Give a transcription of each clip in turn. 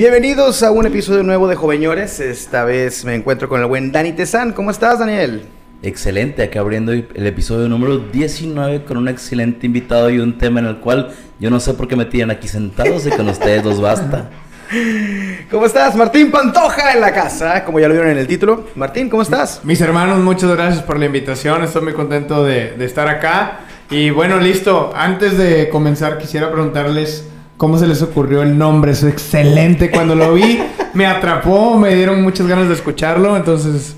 Bienvenidos a un episodio nuevo de Joveñores. Esta vez me encuentro con el buen Dani Tezán. ¿Cómo estás, Daniel? Excelente, acá abriendo el episodio número 19 con un excelente invitado y un tema en el cual yo no sé por qué me tiran aquí sentados y con ustedes los basta. ¿Cómo estás? Martín Pantoja en la casa, como ya lo vieron en el título. Martín, ¿cómo estás? Mis hermanos, muchas gracias por la invitación. Estoy muy contento de, de estar acá. Y bueno, listo. Antes de comenzar, quisiera preguntarles cómo se les ocurrió el nombre. Es excelente. Cuando lo vi, me atrapó, me dieron muchas ganas de escucharlo. Entonces,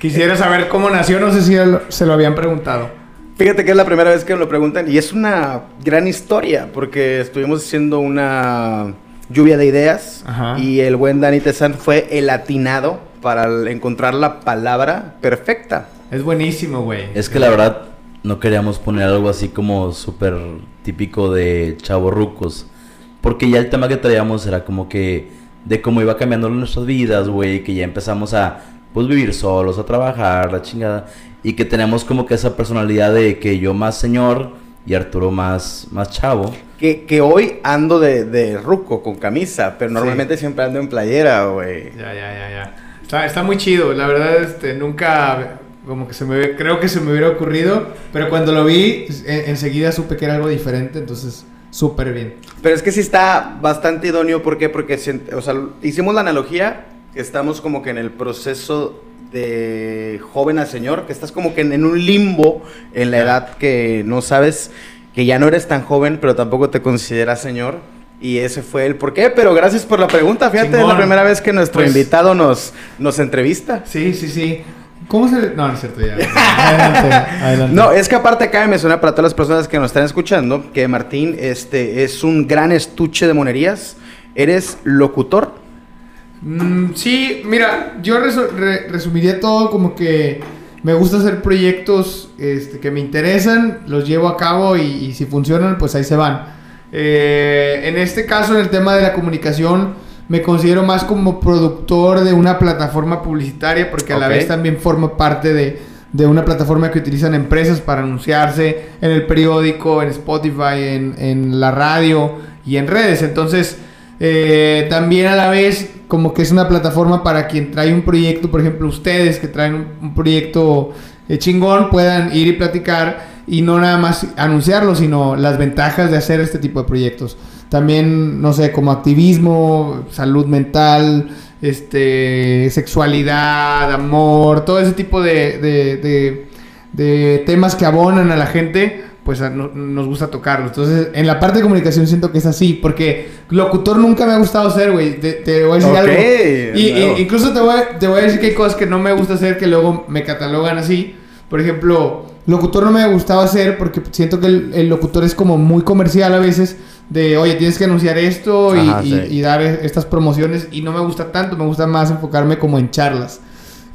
quisiera saber cómo nació. No sé si se lo habían preguntado. Fíjate que es la primera vez que me lo preguntan y es una gran historia porque estuvimos haciendo una lluvia de ideas Ajá. y el buen Dani Tezán fue el atinado para encontrar la palabra perfecta. Es buenísimo, güey. Es que la verdad no queríamos poner algo así como súper típico de chavorrucos. Porque ya el tema que traíamos era como que de cómo iba cambiando nuestras vidas, güey. Que ya empezamos a pues vivir solos, a trabajar, la chingada. Y que tenemos como que esa personalidad de que yo más señor y Arturo más, más chavo. Que, que hoy ando de, de ruco con camisa, pero Sí. normalmente siempre ando en playera, güey. Ya, ya, ya, ya. Está, está muy chido. La verdad, este, nunca, como que se me, creo que se me hubiera ocurrido, pero cuando lo vi, en- enseguida supe que era algo diferente, entonces, súper bien. Pero es que sí está bastante idóneo, ¿por qué? Porque, o sea, hicimos la analogía, que estamos como que en el proceso de joven a señor, que estás como que en, un limbo en la edad que no sabes, que ya no eres tan joven, pero tampoco te consideras señor. Y ese fue el por qué, pero gracias por la pregunta. Fíjate, es la primera vez que nuestro Pues- invitado nos, nos entrevista. Sí, sí, sí. ¿Cómo se le- No, no es cierto, ya. Adelante, adelante. No, es que aparte acá me mencionar para todas las personas que nos están escuchando que Martín este, es un gran estuche de monerías. Eres locutor. Mm, sí, mira, yo resu- re- resumiría todo como que me gusta hacer proyectos este, que me interesan, los llevo a cabo y, y si funcionan, pues ahí se van. Eh, en este caso, en el tema de la comunicación, me considero más como productor de una plataforma publicitaria porque a la vez también formo parte de, de una plataforma que utilizan empresas para anunciarse en el periódico, en Spotify, en, en la radio y en redes. Entonces, eh, también a la vez, como que es una plataforma para quien trae un proyecto, por ejemplo, ustedes que traen un, un proyecto eh, chingón, puedan ir y platicar y no nada más anunciarlo, sino las ventajas de hacer este tipo de proyectos. También, no sé, como activismo, salud mental, este, sexualidad, amor, todo ese tipo de, de- de- de temas que abonan a la gente, pues a- no- nos gusta tocarlos. Entonces, en la parte de comunicación siento que es así, porque locutor nunca me ha gustado hacer, güey. Te, te voy a decir algo. Y, claro. y- incluso te voy, a, te voy a decir que hay cosas que no me gusta hacer que luego me catalogan así. Por ejemplo, locutor no me ha gustado hacer porque siento que el, el locutor es como muy comercial a veces. De, oye, tienes que anunciar esto y, Ajá, y- sí. y dar e- estas promociones. Y no me gusta tanto, me gusta más enfocarme como en charlas.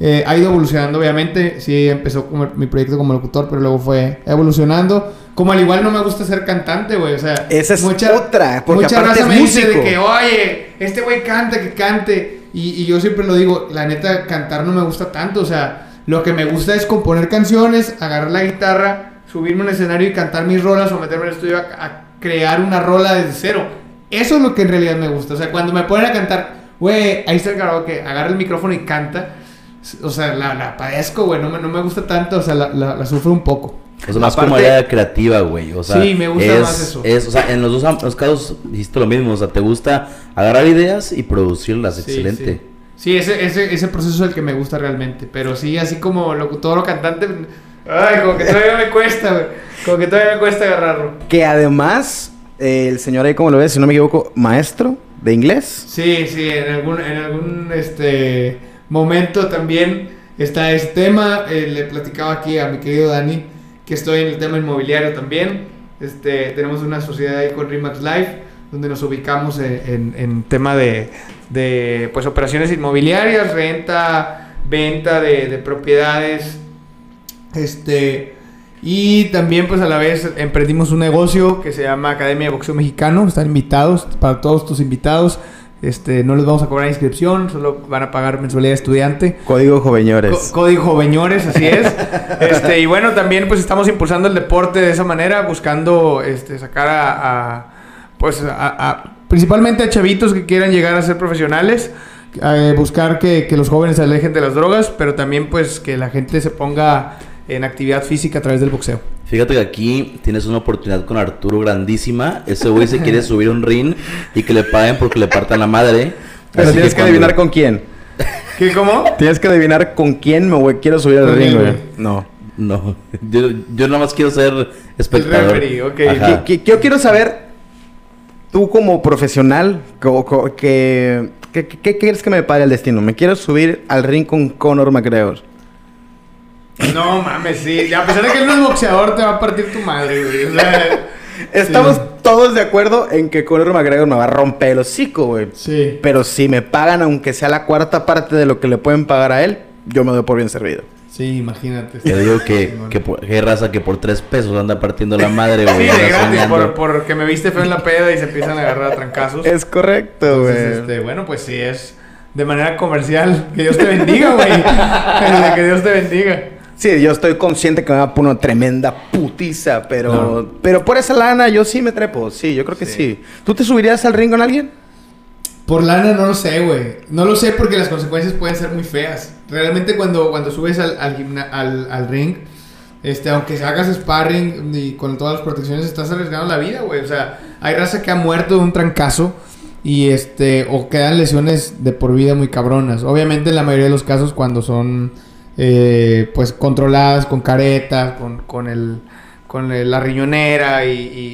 Eh, ha ido evolucionando, obviamente. Sí, empezó como mi proyecto como locutor, pero luego fue evolucionando. Como al igual no me gusta ser cantante, güey. O sea, Esa es otra, porque mucha aparte raza es me dice de músico. que, oye, este güey canta, que cante. Y, y yo siempre lo digo, la neta, cantar no me gusta tanto. O sea, lo que me gusta es componer canciones, agarrar la guitarra, subirme a un escenario y cantar mis rolas o meterme en el estudio a, a crear una rola desde cero. Eso es lo que en realidad me gusta. O sea, cuando me ponen a cantar, güey, ahí está el karaoke, agarra el micrófono y canta. O sea, la, la padezco, güey, no me, no me gusta tanto, o sea, la, la, la sufro un poco. Es más Aparte- como área creativa, güey. O sea, Sí, me gusta es, más eso. Es, o sea, en los dos los casos hiciste lo mismo. O sea, te gusta agarrar ideas y producirlas. Sí, Excelente. Sí, Sí, ese, ese, ese proceso es el que me gusta realmente. Pero sí, así como locutor o cantante, ay, como que todavía me cuesta, güey. Como que todavía me cuesta agarrarlo. Que además, eh, el señor ahí, como lo ves, si no me equivoco, maestro de inglés. Sí, sí, en algún, en algún este, momento también está ese tema. Eh, le platicaba aquí a mi querido Dani que estoy en el tema inmobiliario también. Este, tenemos una sociedad ahí con Remax Life donde nos ubicamos en, en- en tema de, de, pues, operaciones inmobiliarias, renta, venta de, de propiedades. Este, y también pues a la vez emprendimos un negocio que se llama Academia de Boxeo Mexicano. Están invitados, para todos tus invitados. Este, no les vamos a cobrar inscripción, solo van a pagar mensualidad de estudiante. Código Joveñores. Código Joveñores, así es. este, y bueno, también pues estamos impulsando el deporte de esa manera, buscando este, sacar a, a, pues a, a principalmente a chavitos que quieran llegar a ser profesionales, eh, buscar que, que los jóvenes se alejen de las drogas, pero también pues que la gente se ponga en actividad física a través del boxeo. Fíjate que aquí tienes una oportunidad con Arturo grandísima. Ese güey se quiere subir un ring y que le paguen porque le partan la madre. Pero Así tienes que, cuando- adivinar con quién. ¿Qué, cómo? Tienes que adivinar con quién me güey, quiero subir al ring, güey. No. No, yo, yo nada más quiero ser espectador. referee, ok. Ajá. Que- que- Yo quiero saber, tú como profesional, co- co- que, que- que- ¿qué quieres que me pague el destino? Me quiero subir al ring con Conor McGregor. No mames, sí. A pesar de que él no es boxeador, te va a partir tu madre, güey. O sea, Estamos Sí. todos de acuerdo en que Conor McGregor me va a romper el hocico, güey. sí. Pero si me pagan, aunque sea la cuarta parte de lo que le pueden pagar a él, yo me doy por bien servido. Sí, imagínate. Yo digo que, que, por- que raza que por tres pesos anda partiendo la madre, güey. Sí, de anda gratis, soñando. por, porque me viste feo en la peda y se empiezan a agarrar a trancazos. Es correcto, Entonces, güey. este, bueno, pues sí, es de manera comercial. Que Dios te bendiga, güey. que Dios te bendiga. Sí, yo estoy consciente que me va a poner una tremenda putiza, pero, pero por esa lana yo sí me trepo. Sí, yo creo que Sí. sí. ¿Tú te subirías al ring con alguien? Por lana no lo sé, güey. No lo sé porque las consecuencias pueden ser muy feas. Realmente cuando, cuando subes al, al, gimna- al, al ring, este, aunque hagas sparring y con todas las protecciones, estás arriesgando la vida, güey. O sea, hay raza que ha muerto de un trancazo y este, o quedan lesiones de por vida muy cabronas. Obviamente en la mayoría de los casos cuando son, eh, pues, controladas con caretas, con, con el, con el- la riñonera y,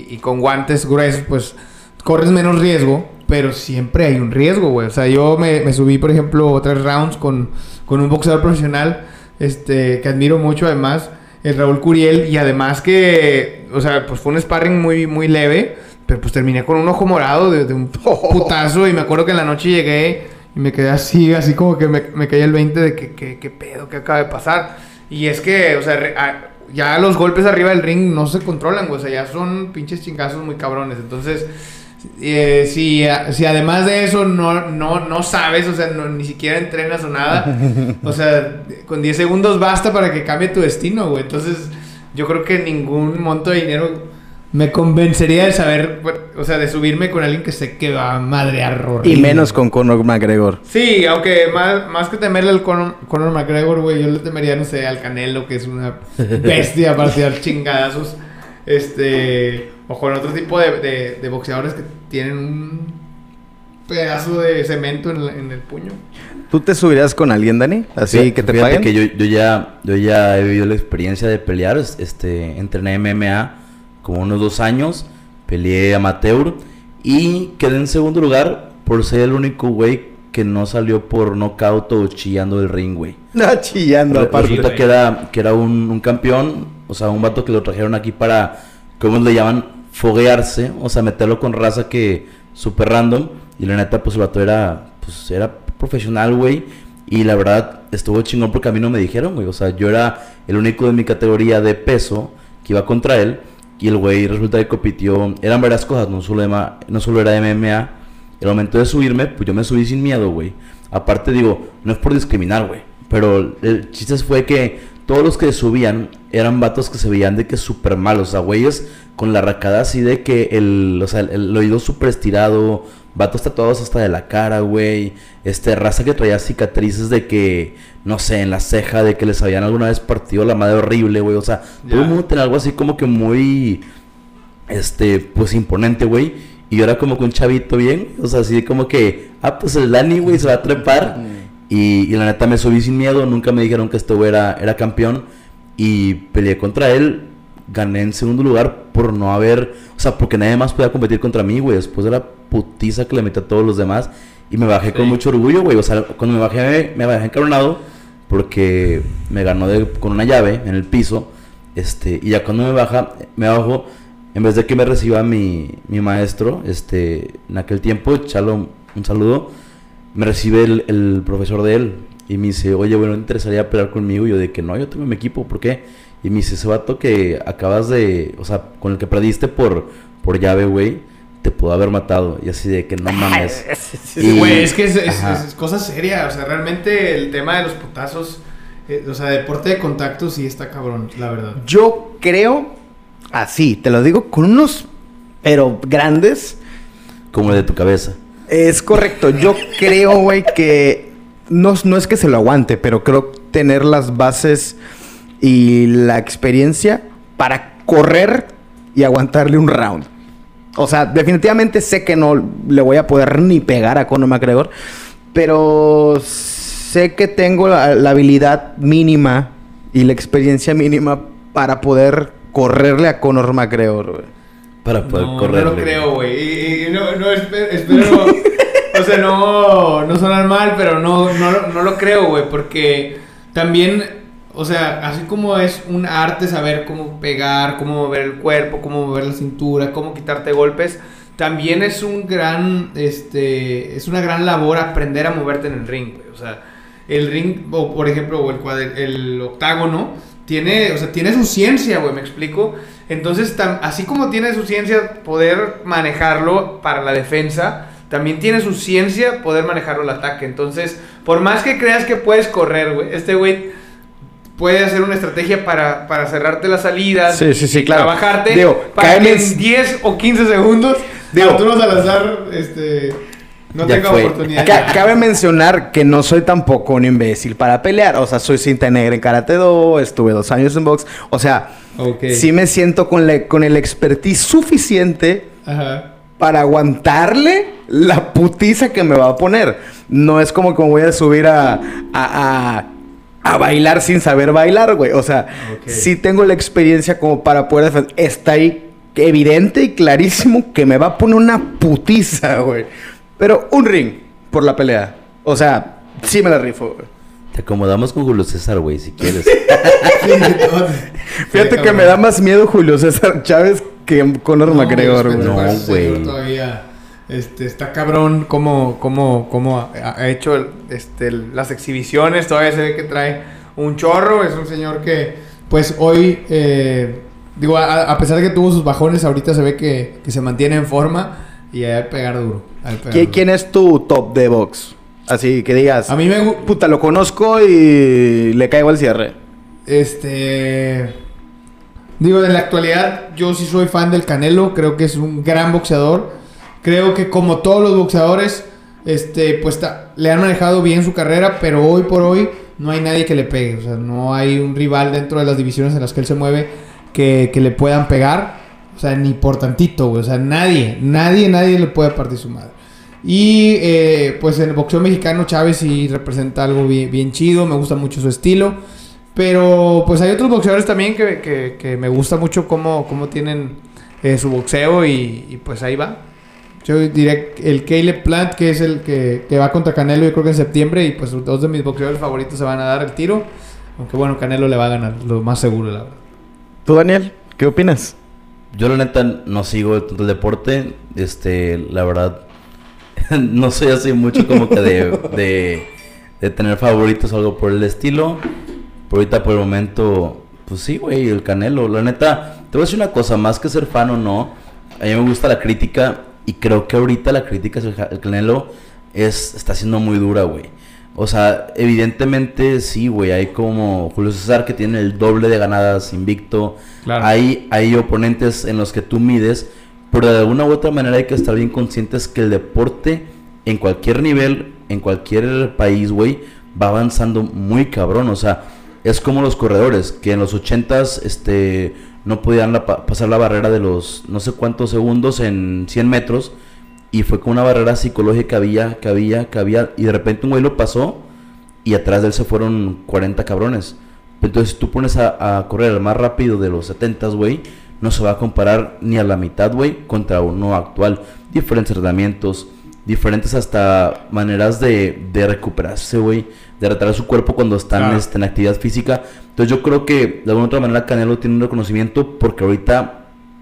y- y con guantes gruesos, pues corres menos riesgo, pero siempre hay un riesgo, güey. O sea, yo me, me subí, por ejemplo, tres rounds con, con un boxeador profesional, este, que admiro mucho además, el Raúl Curiel, y además que, o sea, pues fue un sparring muy, muy leve, pero pues terminé con un ojo morado de, de un putazo, y me acuerdo que en la noche llegué y me quedé así, así como que me, me caía el 20 de que, que, que pedo, que acaba de pasar. Y es que, o sea, re- a- ya los golpes arriba del ring no se controlan, güey. O sea, ya son pinches chingazos muy cabrones. Entonces, eh, si, si además de eso no, no, no sabes, o sea, no- ni siquiera entrenas o nada, o sea, con 10 segundos basta para que cambie tu destino, güey. Entonces, yo creo que ningún monto de dinero me convencería de saber, o sea, de subirme con alguien que sé que va a madrear Y horrible. menos con Conor McGregor. Sí, aunque más, más que temerle al Conor, Conor McGregor, güey, yo le temería, no sé, al Canelo, que es una bestia para tirar chingadazos. Este, o con otro tipo de, de- de boxeadores que tienen un pedazo de cemento en, la- en el puño. ¿Tú te subirías con alguien, Dani? Así que te fíjate paguen. que yo, yo ya, yo ya he vivido la experiencia de pelear. es- Este, entrené MMA como unos dos años. Peleé amateur. Y quedé en segundo lugar por ser el único güey que no salió por nocaut o chillando del ring, güey. No, chillando Re- aparte. Resulta que era, que era un, un campeón, o sea, un vato que lo trajeron aquí para, ¿cómo le llaman? Foguearse, o sea, meterlo con raza que súper random. Y la neta, pues el vato era, pues era profesional, güey. Y la verdad, estuvo chingón porque a mí no me dijeron, güey. O sea, yo era el único de mi categoría de peso que iba contra él. Y el güey resulta que compitió, eran varias cosas, no solo, ema- no solo era MMA. El momento de subirme, pues yo me subí sin miedo, güey. Aparte, digo, no es por discriminar, güey. Pero el chiste fue que todos los que subían eran vatos que se veían de que súper malos. O sea, güeyes con la racada así de que el, o sea, el, el oído súper estirado. Vatos tatuados hasta de la cara, güey. Este, raza que traía cicatrices de que, no sé, en la ceja, de que les habían alguna vez partido la madre horrible, güey. O sea, todo el mundo tenía algo así como que muy, este, pues imponente, güey. Y yo era como que un chavito bien, o sea, así como que, ah, pues el Dani, güey, se va a trepar. Y, y la neta me subí sin miedo, nunca me dijeron que este güey era, era campeón. Y peleé contra él, gané en segundo lugar por no haber, o sea, porque nadie más podía competir contra mí, güey, después de la putiza que le metí a todos los demás. Y me bajé con mucho orgullo, güey, o sea, cuando me bajé, me bajé encaronado porque me ganó de- con una llave en el piso. Este, y ya cuando me baja, me bajo, en vez de que me reciba mi, mi maestro, este, en aquel tiempo, Chalo, un saludo, me recibe el, el profesor de él y me dice, oye, bueno, ¿te interesaría pelear conmigo? Y yo de que no, yo tengo mi equipo, ¿por qué? Y me dice, ese vato que acabas de, o sea, con el que perdiste por, por llave, güey, te pudo haber matado. Y así de que no mames. Sí, güey, es que es, es- es cosa seria. O sea, realmente el tema de los putazos, eh, o sea, deporte de contacto sí está cabrón, la verdad. Yo creo, así, te lo digo, con unos, pero grandes, como el de tu cabeza. Es correcto. Yo creo, güey, que no, no es que se lo aguante, pero creo tener las bases y la experiencia para correr y aguantarle un round. O sea, definitivamente sé que no le voy a poder ni pegar a Conor McGregor, pero sé que tengo la, la habilidad mínima y la experiencia mínima para poder correrle a Conor McGregor, güey. Para poder no, correr. No lo creo, güey. Y, y no, no, espero, espero o sea, no, no sonar mal, pero no, no, no lo creo, güey, porque también, o sea, así como es un arte saber cómo pegar, cómo mover el cuerpo, cómo mover la cintura, cómo quitarte golpes, también es un gran, este, es una gran labor aprender a moverte en el ring, güey. O sea, el ring, o por ejemplo, o el, cuadr- el octágono, tiene, o sea, tiene su ciencia, güey, ¿me explico? Entonces, así como tiene su ciencia poder manejarlo para la defensa, también tiene su ciencia poder manejarlo al ataque. Entonces, por más que creas que puedes correr, güey, este güey puede hacer una estrategia para, para cerrarte las salidas. Sí, sí, sí, y claro. Trabajarte Digo, para que en 10 o 15 segundos Digo- Arturo Salazar este, no tenga fue. oportunidad. Ca- cabe mencionar que no soy tampoco un imbécil para pelear. O sea, soy cinta negra en Karate Do, estuve dos años en box. O sea, sí me siento con, la- con el expertise suficiente Ajá. para aguantarle la putiza que me va a poner. No es como que me voy a subir a, a, a- a bailar sin saber bailar, güey. O sea, Ok. sí tengo la experiencia como para poder defender. Está ahí evidente y clarísimo que me va a poner una putiza, güey. Pero un ring por la pelea. O sea, sí me la rifo, güey. Te acomodamos con Julio César, güey, si quieres. Fíjate que me da más miedo Julio César Chávez que Conor McGregor, güey. No, güey. Este, está cabrón cómo, cómo, cómo ha, ha hecho el- este, el- las exhibiciones. Todavía se ve que trae un chorro. Es un señor que, pues hoy, eh, digo, a, a pesar de que tuvo sus bajones, ahorita se ve que, que se mantiene en forma y hay que pegar duro. pegar ¿Qui- duro. ¿Quién es tu top de box? Así que digas. A mí me Puta, lo conozco y le caigo al cierre. Este. Digo, en la actualidad, yo sí soy fan del Canelo. Creo que es un gran boxeador. Creo que, como todos los boxeadores, este, pues le han manejado bien su carrera, pero hoy por hoy no hay nadie que le pegue. O sea, no hay un rival dentro de las divisiones en las que él se mueve que, que le puedan pegar. O sea, ni por tantito, güey. O sea, nadie, nadie, nadie le puede partir su madre. Y eh, pues en el boxeo mexicano Chávez sí representa algo bien, chido, me gusta mucho su estilo. Pero pues hay otros boxeadores también que, que- que me gusta mucho cómo, cómo tienen eh, su boxeo y, pues ahí va. Yo que el Caleb Plant, que es el que, que va contra Canelo, yo creo que en septiembre, y pues dos de mis boxeadores favoritos se van a dar el tiro. Aunque bueno, Canelo le va a ganar, lo más seguro, la verdad. ¿Tú, Daniel? ¿Qué opinas? Yo la neta no sigo tanto el deporte. Este, la verdad, no soy así mucho como que de, de, de tener favoritos o algo por el estilo. Por ahorita, por el momento, pues sí, güey, el Canelo. La neta, te voy a decir una cosa, más que ser fan o no, a mí me gusta la crítica y creo que ahorita la crítica hacia el Canelo es, está siendo muy dura, güey. O sea, evidentemente sí, güey, hay como Julio César que tiene el doble de ganadas invicto. Claro. Hay, hay oponentes en los que tú mides, pero de alguna u otra manera hay que estar bien conscientes que el deporte en cualquier nivel, en cualquier país, güey, va avanzando muy cabrón. O sea, es como los corredores, que en los 80s este, no podían pasar la barrera de los no sé cuántos segundos en 100 metros. Y fue como una barrera psicológica había, que había. Y de repente un güey lo pasó y atrás de él se fueron 40 cabrones. Entonces, si tú pones a, correr el más rápido de los 70, güey, no se va a comparar ni a la mitad, güey, contra uno actual. Diferentes tratamientos, diferentes hasta maneras de, de recuperarse, güey, de retraer su cuerpo cuando están Claro. este, en actividad física. Entonces, yo creo que de alguna u otra manera Canelo tiene un reconocimiento porque ahorita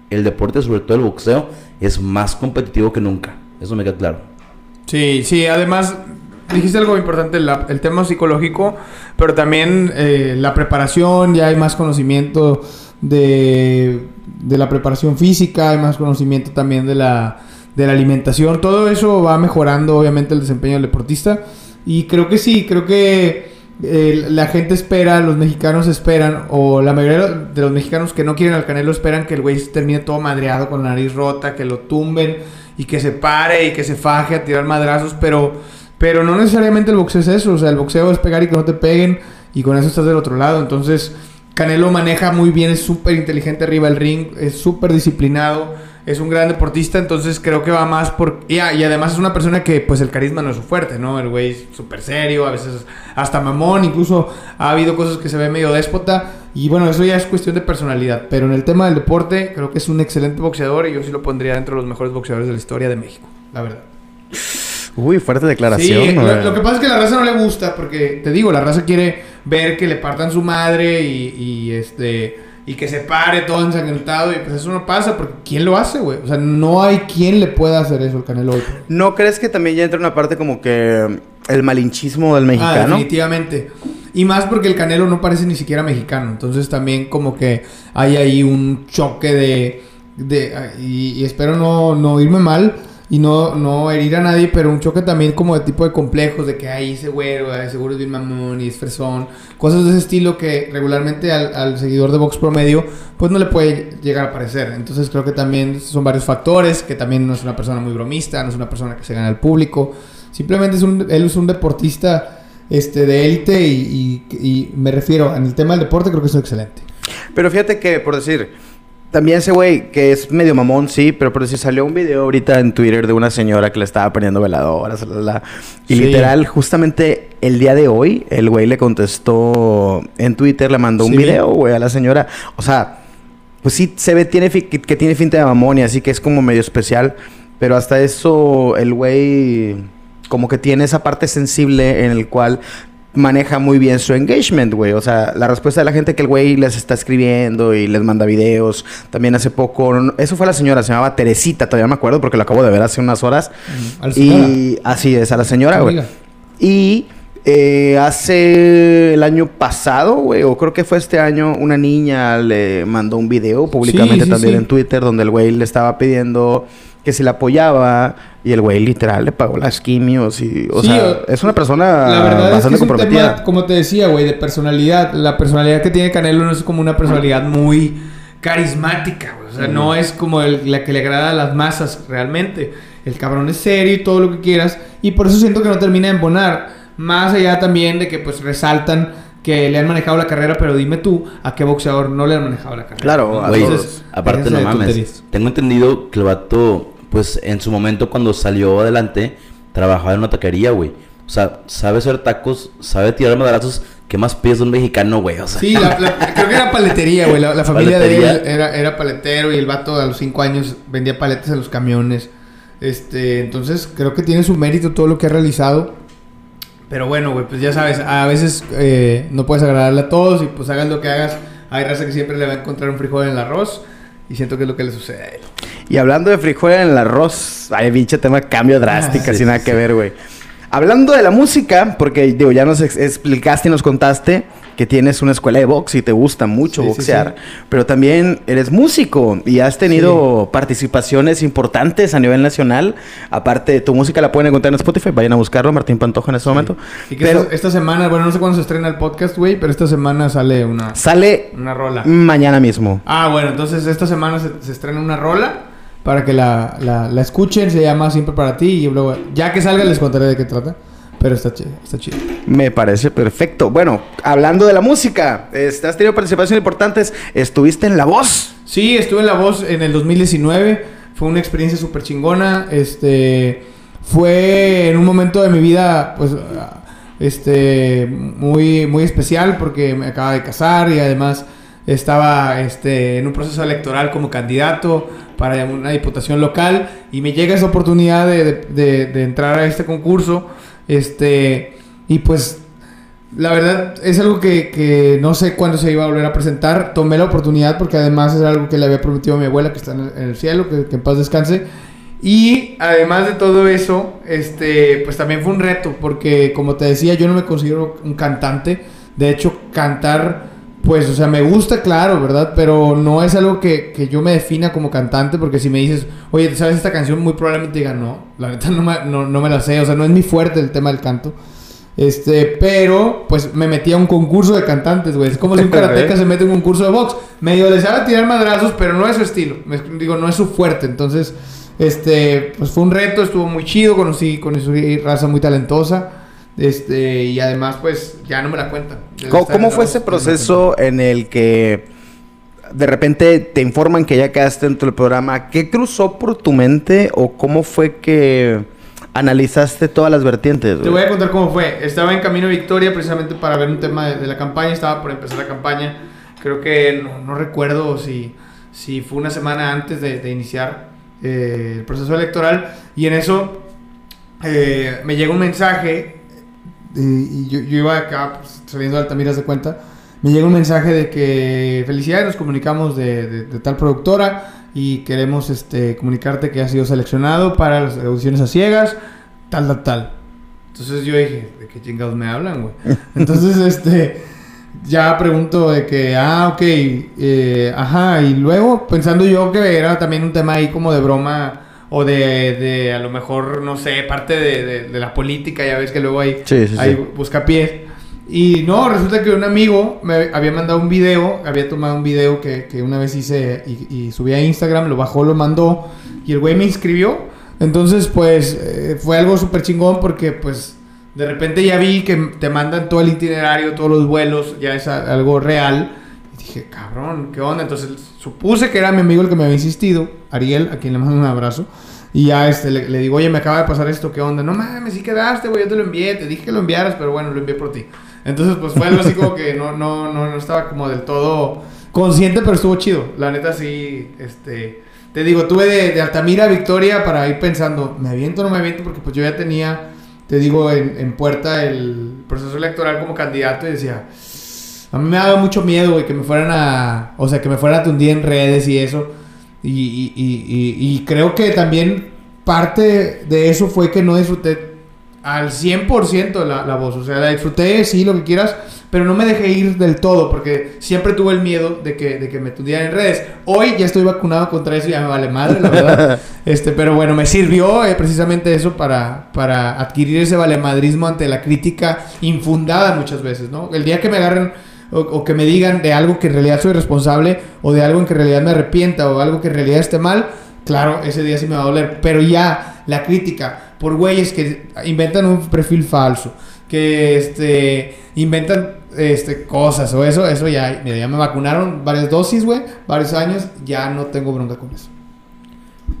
el deporte, sobre todo el boxeo, es más competitivo que nunca. Eso me queda claro. Sí, sí, además dijiste algo importante, la- el tema psicológico, pero también eh, la preparación, ya hay más conocimiento de, de la preparación física, hay más conocimiento también de la, de la alimentación, todo eso va mejorando obviamente el desempeño del deportista y creo que sí, creo que eh, la gente espera, los mexicanos esperan, o la mayoría de los mexicanos que no quieren al Canelo esperan que el güey termine todo madreado con la nariz rota, que lo tumben y que se pare y que se faje a tirar madrazos, pero, pero no necesariamente el boxeo es eso, o sea, el boxeo es pegar y que no te peguen y con eso estás del otro lado, entonces Canelo maneja muy bien, es súper inteligente arriba del ring, es súper disciplinado, es un gran deportista, entonces creo que va más por... Y, y, además es una persona que pues el carisma no es su fuerte, ¿no? El güey es súper serio, a veces hasta mamón, incluso ha habido cosas que se ve medio déspota. Y bueno, eso ya es cuestión de personalidad, pero en el tema del deporte creo que es un excelente boxeador y yo sí lo pondría dentro de los mejores boxeadores de la historia de México, la verdad. Uy, fuerte declaración. Sí, lo, lo, que pasa es que la raza no le gusta, porque te digo, la raza quiere ver que le partan su madre y, y este y que se pare todo ensangrentado y pues eso no pasa porque ¿quién lo hace, güey? O sea, no hay quien le pueda hacer eso al Canelo hoy. ¿No crees que también ya entra una parte como que el malinchismo del mexicano? Ah, definitivamente. Y más porque el Canelo no parece ni siquiera mexicano. Entonces también como que hay ahí un choque de... de y, y espero no, no irme mal y no, no herir a nadie, pero un choque también como de tipo de complejos, de que ahí ese güero, seguro es bien mamón y es fresón, cosas de ese estilo que regularmente al, seguidor de Vox promedio, pues no le puede llegar a parecer. Entonces creo que también son varios factores, que también no es una persona muy bromista, no es una persona que se gana al público, simplemente es un, él es un deportista este, de élite y, y, y me refiero, en el tema del deporte creo que es excelente. Pero fíjate que, por decir, también ese güey, que es medio mamón, sí, pero por si salió un video ahorita en Twitter de una señora que le estaba poniendo veladoras, y literal, justamente el día de hoy, el güey le contestó en Twitter, le mandó un video, güey, a la señora. O sea, pues sí, se ve tiene que, que tiene finta de mamón y así que es como medio especial, pero hasta eso el güey como que tiene esa parte sensible en el cual maneja muy bien su engagement, güey. O sea, la respuesta de la gente que el güey les está escribiendo y les manda videos. También hace poco, eso fue la señora, se llamaba Teresita, todavía me acuerdo porque lo acabo de ver hace unas horas. Y así es, a la señora, güey. Y eh, hace el año pasado, güey, o creo que fue este año, una niña le mandó un video públicamente también en Twitter donde el güey le estaba pidiendo que se le apoyaba y el güey literal le pagó las quimios y, o sea, es una persona la verdad bastante es que es comprometida. Un tema, como te decía, güey, de personalidad. La personalidad que tiene Canelo no es como una personalidad muy carismática, güey. O sea, no es como la que le agrada a las masas realmente. El cabrón es serio y todo lo que quieras. Y por eso siento que no termina de embonar. Más allá también de que pues resaltan que le han manejado la carrera, pero dime tú, ¿a qué boxeador no le han manejado la carrera? Claro, Entonces, aparte no mames. Tengo entendido que el vato pues en su momento cuando salió adelante, trabajaba en una taquería, güey. O sea, sabe hacer tacos, sabe tirar madrazos. ¿Qué más pides de un mexicano, güey? O sea, sí, creo que era paletería, güey. La, familia de él era, era paletero y el vato a los cinco años vendía paletes en los camiones. Este, entonces creo que tiene su mérito todo lo que ha realizado. Pero bueno, güey, pues ya sabes, a veces eh, no puedes agradarle a todos y pues hagas lo que hagas. Hay raza que siempre le va a encontrar un frijol en el arroz. Y siento que es lo que le sucede a él. Y hablando de frijol en el arroz, ay, pinche tema cambio drástico, ah, sin nada que ver, güey. Hablando de la música, porque digo, ya nos explicaste y nos contaste que tienes una escuela de box y te gusta mucho boxear, pero también eres músico y has tenido participaciones importantes a nivel nacional. Aparte, tu música la pueden encontrar en Spotify, vayan a buscarlo, Martín Pantoja en este momento. Y que pero, esta, semana, bueno, no sé cuándo se estrena el podcast, güey, pero esta semana sale una... Sale... Una rola. Mañana mismo. Ah, bueno, entonces esta semana se, se estrena una rola para que la, la, escuchen. Se llama Siempre para ti. Y luego, ya que salga, les contaré de qué trata. Pero está chido, está chido. Me parece perfecto. Bueno, hablando de la música, este, has tenido participaciones importantes. ¿Estuviste en La Voz? Sí, estuve en La Voz en el 2019. Fue una experiencia súper chingona. Este, fue en un momento de mi vida, pues, este, muy, muy especial porque me acaba de casar y además estaba este, en un proceso electoral como candidato para una diputación local y me llega esa oportunidad de, entrar a este concurso. Este, y pues la verdad es algo que, no sé cuándo se iba a volver a presentar. Tomé la oportunidad porque además es algo que le había prometido a mi abuela que está en el, cielo, que, que, en paz descanse. Y además de todo eso, este, pues también fue un reto porque como te decía, yo no me considero un cantante. De hecho, cantar pues, o sea, me gusta, claro, ¿verdad? Pero no es algo que, que, yo me defina como cantante, porque si me dices, oye, ¿sabes esta canción? Muy probablemente diga, no, la neta no me, no, no me la sé, o sea, no es mi fuerte el tema del canto. Este, pero pues me metí a un concurso de cantantes, güey. Es como si un karateca se mete en un concurso de box. Medio le sabe tirar madrazos, pero no es su estilo. Me- digo, no es su fuerte. Entonces, este, pues fue un reto, estuvo muy chido, conocí, conocí raza muy talentosa. Este, y además, pues, ya no me la cuentan. ¿Cómo, fue ese proceso en el que de repente te informan que ya quedaste dentro del programa? ¿Qué cruzó por tu mente o cómo fue que analizaste todas las vertientes? Te voy a contar cómo fue. Estaba en Camino a Victoria precisamente para ver un tema de, de la campaña. Estaba por empezar la campaña. Creo que no, no recuerdo si, si fue una semana antes de, de iniciar eh, el proceso electoral. Y en eso eh, me llega un mensaje. Eh, y yo, yo iba acá pues, saliendo de Altamira de cuenta. Me llega un mensaje de que felicidades, nos comunicamos de, de- de tal productora y queremos este, comunicarte que has sido seleccionado para las audiciones a ciegas, tal, tal, tal. Entonces yo dije, ¿de qué chingados me hablan, güey? Entonces, este, ya pregunto de que, ah, ok, eh, ajá, y luego pensando yo que era también un tema ahí como de broma o de, de a lo mejor, no sé, parte de, de- de la política, ya ves que luego hay, Sí, sí, hay sí. buscapiés. Y no, resulta que un amigo me había mandado un video, había tomado un video que, que una vez hice y, y subí a Instagram, lo bajó, lo mandó y el güey me inscribió. Entonces, pues eh, fue algo súper chingón porque, pues, de repente ya vi que te mandan todo el itinerario, todos los vuelos, ya es algo real. Dije, cabrón, ¿qué onda? Entonces supuse que era mi amigo el que me había insistido, Ariel, a quien le mando un abrazo. Y ya este, le, digo, oye, me acaba de pasar esto, ¿qué onda? No mames, sí quedaste, güey, yo te lo envié, te dije que lo enviaras, pero bueno, lo envié por ti. Entonces, pues fue algo así como que no, no, no, no estaba como del todo consciente, pero estuvo chido. La neta sí, este... Te digo, tuve de, Altamira a Victoria para ir pensando, ¿me aviento o no me aviento? Porque pues yo ya tenía, te digo, en puerta el proceso electoral como candidato y decía, a mí me daba mucho miedo, güey, que me fueran a, o sea, que me fueran a tundir en redes y eso. Y, y- y- y- creo que también parte de eso fue que no disfruté al 100% la, la voz. O sea, la disfruté, sí, lo que quieras, pero no me dejé ir del todo porque siempre tuve el miedo de que, de que me tundieran en redes. Hoy ya estoy vacunado contra eso y ya me vale madre, la verdad. este, pero bueno, me sirvió eh, precisamente eso para, para adquirir ese valemadrismo ante la crítica infundada muchas veces, ¿no? El día que me agarren o, que me digan de algo que en realidad soy responsable o de algo en que en realidad me arrepienta o algo que en realidad esté mal, claro, ese día sí me va a doler. Pero ya la crítica por güeyes que inventan un perfil falso, que este inventan este cosas o eso, eso ya, ya me vacunaron varias dosis, güey, varios años, ya no tengo bronca con eso.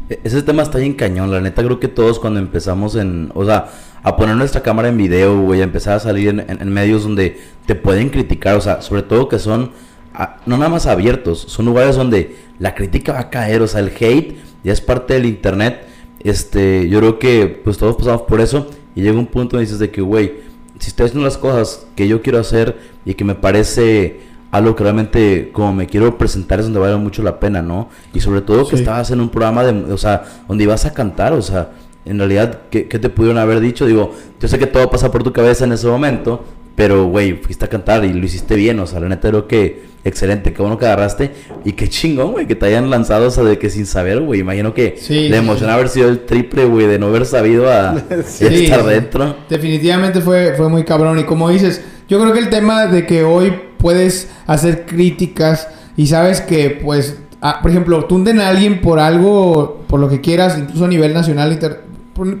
E- Ese tema está bien cañón, la neta creo que todos cuando empezamos en, o sea, a poner nuestra cámara en video, güey, a empezar a salir en, en- en medios donde te pueden criticar, o sea, sobre todo que son, ah, no nada más abiertos, son lugares donde la crítica va a caer, o sea, el hate ya es parte del internet, este, yo creo que pues todos pasamos por eso y llega un punto donde dices de que, güey, si estoy haciendo las cosas que yo quiero hacer y que me parece algo que realmente como me quiero presentar es donde vale mucho la pena, ¿no? Y sobre todo que Sí. estabas en un programa de, o sea, donde ibas a cantar, o sea, en realidad, ¿qué, qué te pudieron haber dicho? Digo, yo sé que todo pasa por tu cabeza en ese momento, pero, güey, fuiste a cantar y lo hiciste bien, o sea, la neta creo que excelente, qué bueno que agarraste y qué chingón, güey, que te hayan lanzado, o sea, de que sin saber, güey, imagino que Sí, la emoción sí. haber sido el triple, güey, de no haber sabido a estar dentro. Definitivamente fue, fue muy cabrón. Y como dices, yo creo que el tema de que hoy puedes hacer críticas y sabes que, pues, por ejemplo, tunden a alguien por algo, por lo que quieras, incluso a nivel nacional, inter-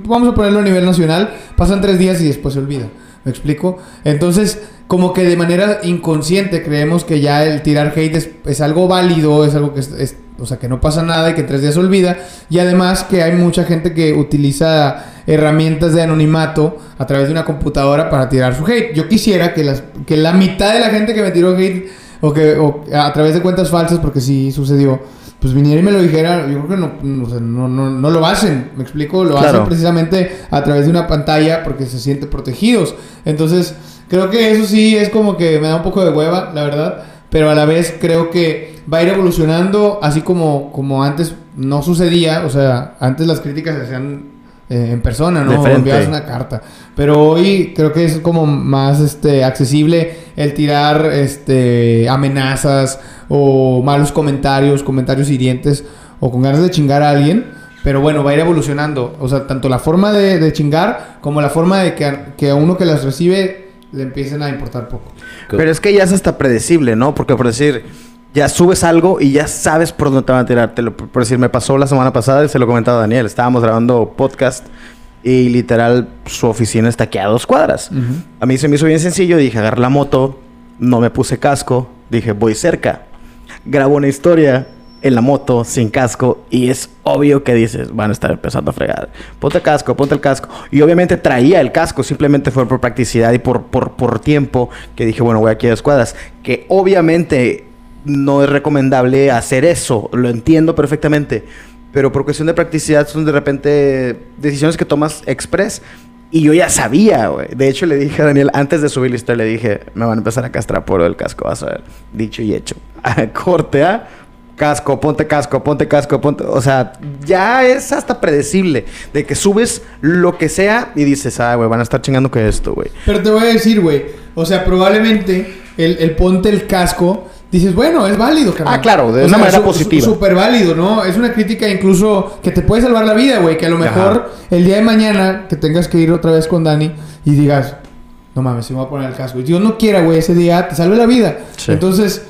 vamos a ponerlo a nivel nacional, pasan tres días y después se olvida. ¿Me explico? Entonces, como que de manera inconsciente creemos que ya el tirar hate es, algo válido, es algo que es- o sea, que no pasa nada y que en tres días se olvida. Y además que hay mucha gente que utiliza herramientas de anonimato a través de una computadora para tirar su hate. Yo quisiera que, las, que la mitad de la gente que me tiró hate o que o a través de cuentas falsas, porque sí sucedió, pues viniera y me lo dijera. Yo creo que no, no, no, no, no lo hacen, me explico, lo Claro. hacen precisamente a través de una pantalla porque se sienten protegidos. Entonces, creo que eso sí es como que me da un poco de hueva, la verdad. Pero a la vez creo que va a ir evolucionando así como, como antes no sucedía. O sea, antes las críticas se hacían eh, en persona, ¿no? Enviabas una carta. Pero hoy creo que es como más este accesible el tirar este amenazas o malos comentarios, comentarios hirientes o con ganas de chingar a alguien Pero bueno, va a ir evolucionando. O sea, tanto la forma de, de chingar como la forma de que a, que a uno que las recibe le empiecen a importar poco. Pero es que ya es hasta predecible, ¿no? Porque por decir, ya subes algo y ya sabes por dónde te van a tirar. Te lo- por decir, me pasó la semana pasada y se lo comentaba a Daniel. Estábamos grabando podcast y literal su oficina está aquí a dos cuadras. A mí se me hizo bien sencillo. Dije, agarré la moto, no me puse casco. Dije, voy cerca. Grabo una historia en la moto sin casco y es obvio que dices, van a estar empezando a fregar. Ponte el casco, ponte el casco. Y obviamente traía el casco, simplemente fue por practicidad y por, por, por tiempo que dije, bueno, voy aquí a dos cuadras. Que obviamente no es recomendable hacer eso, lo entiendo perfectamente. Pero por cuestión de practicidad son de repente decisiones que tomas express. Y yo ya sabía, güey. De hecho, le dije a Daniel, antes de subir la historia, le dije, me van a empezar a castrar por el casco, vas a ver. Dicho y hecho. Corte, ¿ah? Casco, ponte casco, ponte casco, ponte... O sea, ya es hasta predecible. De que subes lo que sea y dices, ah, güey, van a estar chingando que esto, güey. Pero te voy a decir, güey. O sea, probablemente el, el ponte el casco. Dices, bueno, es válido, carnal. Ah, claro, de O una sea, manera su- positiva. Súper válido, ¿no? Es una crítica incluso que te puede salvar la vida, güey. Que a lo mejor el día de mañana que tengas que ir otra vez con Dani y digas, no mames, si me voy a poner el casco. Y Dios no quiera, güey, ese día te salve la vida. Sí. Entonces,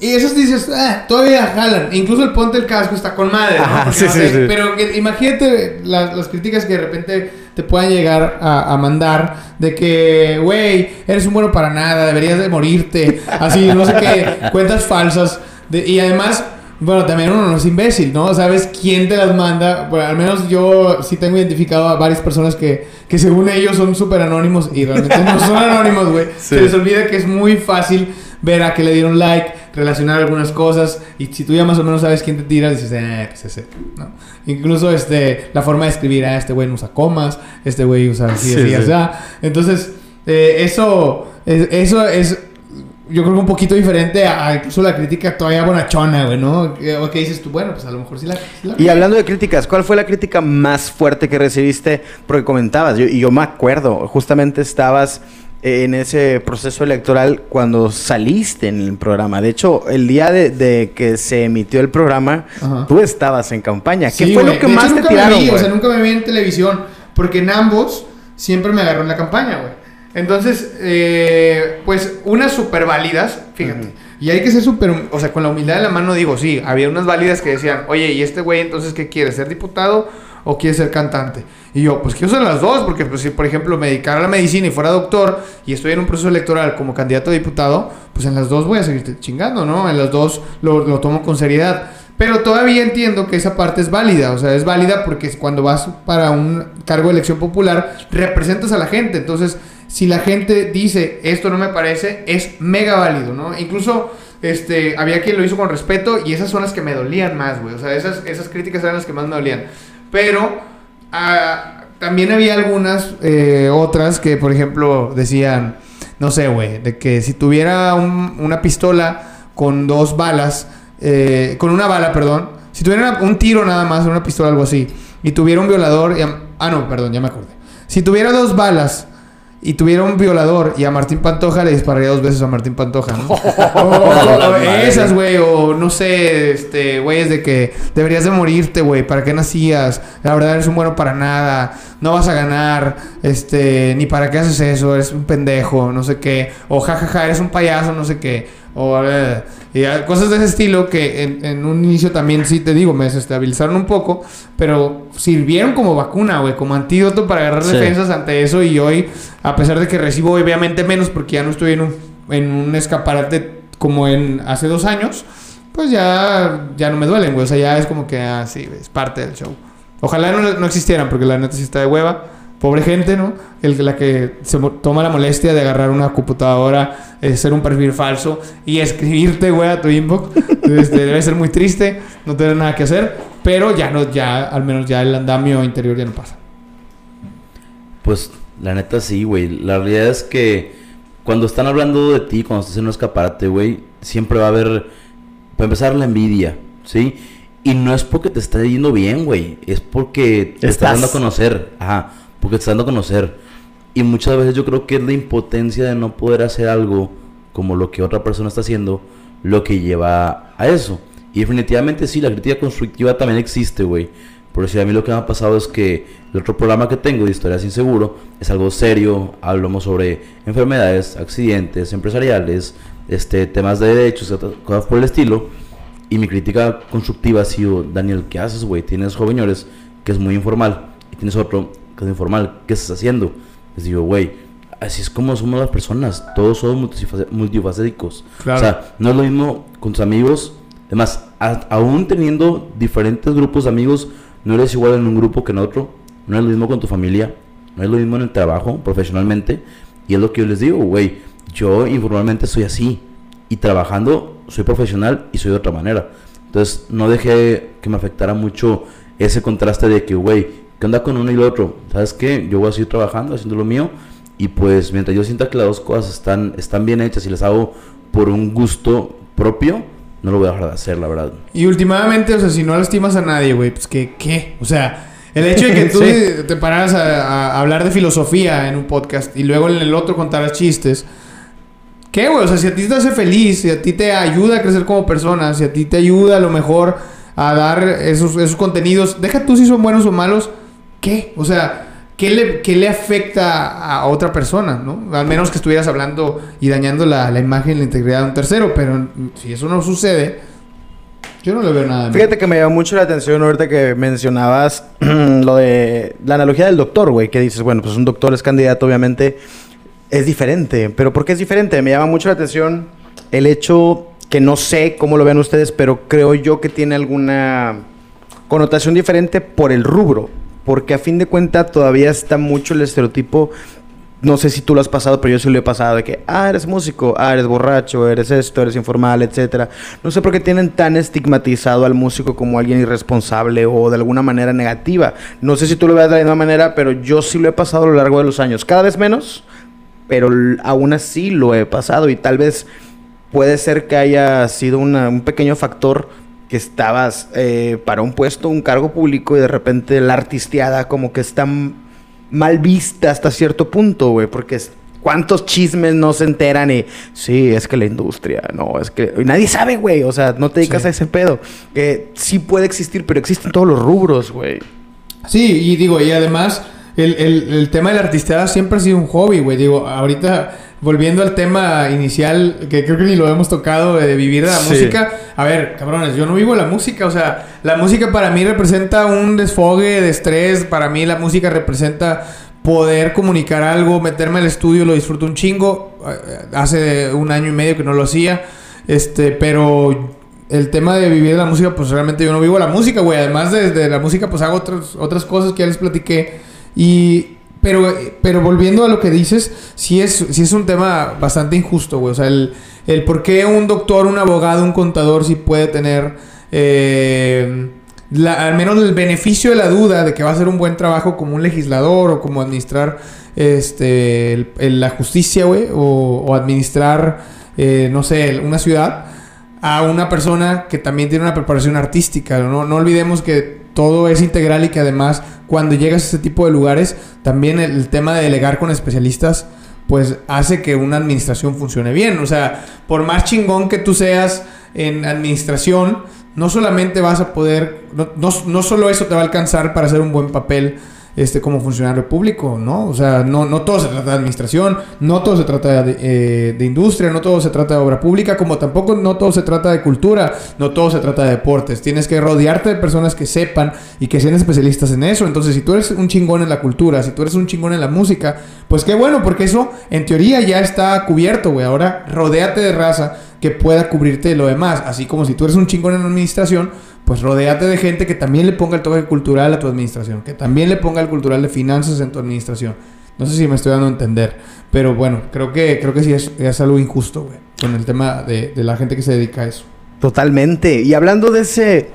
y esos dices, ah, todavía jalan. Incluso el ponte el casco está con madre, ¿no? Ajá, sí, no sí, sé. Pero que- imagínate la- las críticas que de repente te puedan llegar a, a mandar de que, güey, eres un bueno para nada, deberías de morirte, así, no sé qué, cuentas falsas. de- y además, bueno, también uno no es imbécil, ¿no? Sabes quién te las manda. Bueno, al menos yo sí tengo identificado a varias personas que, que según ellos son súper anónimos y realmente no son anónimos, güey. Sí. Se les olvida que es muy fácil ver a que le dieron like, relacionar algunas cosas y si tú ya más o menos sabes quién te tira, dices, eh, pues ese, ¿no? Incluso este, la forma de escribir, ah, este güey no usa comas, este güey usa así, Sí, así, sí. así. ah. Entonces, eh, eso, es- eso es, yo creo que un poquito diferente a, a incluso la crítica todavía bonachona, güey, ¿no? O que dices tú, bueno, pues a lo mejor sí la... sí la- Y hablando de críticas, ¿cuál fue la crítica más fuerte que recibiste? Porque comentabas, yo, y yo me acuerdo, justamente estabas en ese proceso electoral cuando saliste en el programa. De hecho, el día de, de que se emitió el programa, Ajá. tú estabas en campaña. ¿Qué Sí, fue lo que De hecho, más te nunca tiraron, Me vi, o sea, nunca me vi en televisión. Porque en ambos siempre me agarró en la campaña, güey. Entonces, eh, pues, unas súper válidas, fíjate. Y hay que ser súper, o sea, con la humildad de la mano digo, sí, había unas válidas que decían, oye, ¿y este güey entonces qué quiere? ¿Ser diputado o quiere ser cantante? Y yo, pues quiero ser las dos, porque pues, si por ejemplo me dedicara a la medicina y fuera doctor y estoy en un proceso electoral como candidato a diputado, pues en las dos voy a seguir chingando, ¿no? En las dos lo, lo tomo con seriedad. Pero todavía entiendo que esa parte es válida, o sea, es válida porque cuando vas para un cargo de elección popular, representas a la gente. Entonces, si la gente dice esto no me parece, es mega válido, ¿no? Incluso este, había quien lo hizo con respeto y esas son las que me dolían más, güey. O sea, esas, esas críticas eran las que más me dolían. Pero ah, también había algunas eh, otras que, por ejemplo, decían, no sé, güey, de que si tuviera un- una pistola con dos balas, eh, con una bala, perdón, si tuviera un tiro nada más, una pistola, algo así, y tuviera un violador, ah, no, perdón, ya me acordé. Si tuviera dos balas y tuviera un violador y a Martín Pantoja le dispararía dos veces a Martín Pantoja, ¿no? O- esas, güey, o no sé, este, güeyes de que deberías de morirte, güey, ¿para qué nacías? La verdad eres un bueno para nada, no vas a ganar, este, ni para qué haces eso, eres un pendejo, no sé qué, o jajaja, eres un payaso, no sé qué, o eh, y, cosas de ese estilo que en, en un inicio también sí te digo, me desestabilizaron un poco, pero sirvieron como vacuna, güey, como antídoto para agarrar Sí. defensas ante eso y hoy, a pesar de que recibo obviamente menos porque ya no estoy en un, en un escaparate como en hace dos años, pues ya, ya no me duelen, güey, o sea, ya es como que, ah, sí, es parte del show. Ojalá no, no existieran, porque la neta sí está de hueva. Pobre gente, ¿no? El, la que se toma la molestia de agarrar una computadora, eh, hacer un perfil falso y escribirte, güey, a tu inbox. Este, debe ser muy triste, no tener nada que hacer, pero ya no, ya, al menos ya el andamio interior ya no pasa. Pues la neta sí, güey. La realidad es que cuando están hablando de ti, cuando estás en un escaparate, güey, siempre va a haber, para empezar, la envidia, ¿sí? Y no es porque te está yendo bien, güey. Es porque te estás Estás- dando a conocer. Ajá, porque te estás dando a conocer. Y muchas veces yo creo que es la impotencia de no poder hacer algo como lo que otra persona está haciendo lo que lleva a eso. Y definitivamente sí, la crítica constructiva también existe, güey. Por decir, a mí lo que me ha pasado es que el otro programa que tengo de Historia sin Seguro es algo serio, hablamos sobre enfermedades, accidentes empresariales, este, temas de derechos, cosas por el estilo. Y mi crítica constructiva ha sido, Daniel, ¿qué haces, güey? Tienes joveñores que es muy informal y tienes otro es informal. ¿Qué estás haciendo? Les digo, güey, así es como somos las personas. Todos somos multifacéticos. O sea, no es lo mismo con tus amigos. Además, aún teniendo diferentes grupos de amigos, no eres igual en un grupo que en otro. No es lo mismo con tu familia. No es lo mismo en el trabajo, profesionalmente. Y es lo que yo les digo, güey. Yo informalmente soy así. Y trabajando soy profesional y soy de otra manera. Entonces, no dejé que me afectara mucho ese contraste de que, güey, ¿qué onda con uno y lo otro? ¿Sabes qué? Yo voy a seguir trabajando, haciendo lo mío. Y pues mientras yo sienta que las dos cosas están, están bien hechas y las hago por un gusto propio, no lo voy a dejar de hacer, la verdad. Y últimamente, o sea, si no lastimas a nadie, güey, pues que, ¿qué? O sea, el hecho de que tú te pararas a, hablar de filosofía en un podcast y luego en el otro contaras chistes. ¿Qué, güey? O sea, si a ti te hace feliz, si a ti te ayuda a crecer como persona, si a ti te ayuda a lo mejor a dar esos, esos contenidos, deja tú si son buenos o malos, ¿qué? O sea, ¿qué le, afecta a otra persona, no? Al menos que estuvieras hablando y dañando la, la imagen y la integridad de un tercero, pero si eso no sucede, yo no le veo nada. Fíjate que me llamó mucho la atención ahorita que mencionabas lo de la analogía del doctor, güey, que dices, bueno, pues un doctor es candidato, obviamente, es diferente, pero ¿por qué es diferente? Me llama mucho la atención el hecho que no sé cómo lo vean ustedes, pero creo yo que tiene alguna connotación diferente por el rubro, porque a fin de cuentas todavía está mucho el estereotipo, no sé si tú lo has pasado, pero yo sí lo he pasado, de que, ah, eres músico, ah, eres borracho, eres esto, eres informal, etcétera. No sé por qué tienen tan estigmatizado al músico como alguien irresponsable o de alguna manera negativa. No sé si tú lo ves de la misma manera, pero yo sí lo he pasado a lo largo de los años, cada vez menos, pero aún así lo he pasado y tal vez puede ser que haya sido un pequeño factor que estabas eh, para un puesto, un cargo público y de repente la artisteada como que está mal vista hasta cierto punto, güey, porque cuántos chismes no se enteran y sí, es que la industria, no, es que nadie sabe, güey, o sea, no te dedicas a ese pedo, que sí puede existir, pero existen todos los rubros, güey. Sí, y digo, y además el, el, el tema de la artisteada siempre ha sido un hobby, güey, digo, ahorita volviendo al tema inicial, que creo que ni lo hemos tocado, de vivir de la música. A ver, cabrones, yo no vivo la música. O sea, la música para mí representa un desfogue de estrés. Para mí la música representa poder comunicar algo, meterme al estudio, lo disfruto un chingo. Eh, hace un año y medio que no lo hacía. Este, pero el tema de vivir la música, pues realmente yo no vivo la música, güey. Además de, de, la música, pues hago otras, otras cosas que ya les platiqué. Y pero, pero volviendo a lo que dices, sí es, sí es un tema bastante injusto, güey. O sea, el, el por qué un doctor, un abogado, un contador sí puede tener eh, al menos el beneficio de la duda de que va a hacer un buen trabajo como un legislador o como administrar este, la justicia, güey, o, administrar, eh, no sé, una ciudad, a una persona que también tiene una preparación artística. No, no olvidemos que todo es integral y que además cuando llegas a ese tipo de lugares, también el, tema de delegar con especialistas, pues hace que una administración funcione bien. O sea, por más chingón que tú seas en administración, no solamente vas a poder, no, no, no solo eso te va a alcanzar para hacer un buen papel este, como funcionario público, ¿no? O sea, no, no todo se trata de administración, no todo se trata de, eh, de, industria, no todo se trata de obra pública, como tampoco no todo se trata de cultura, no todo se trata de deportes. Tienes que rodearte de personas que sepan y que sean especialistas en eso. Entonces, si tú eres un chingón en la cultura, si tú eres un chingón en la música, pues qué bueno, porque eso en teoría ya está cubierto, güey. Ahora, rodéate de raza que pueda cubrirte lo demás. Así como si tú eres un chingón en la administración, pues rodéate de gente que también le ponga el toque cultural a tu administración, que también le ponga el cultural de finanzas en tu administración. No sé si me estoy dando a entender, pero bueno, creo que, creo que sí es, algo injusto, güey, con el tema de, la gente que se dedica a eso. Totalmente. Y hablando de ese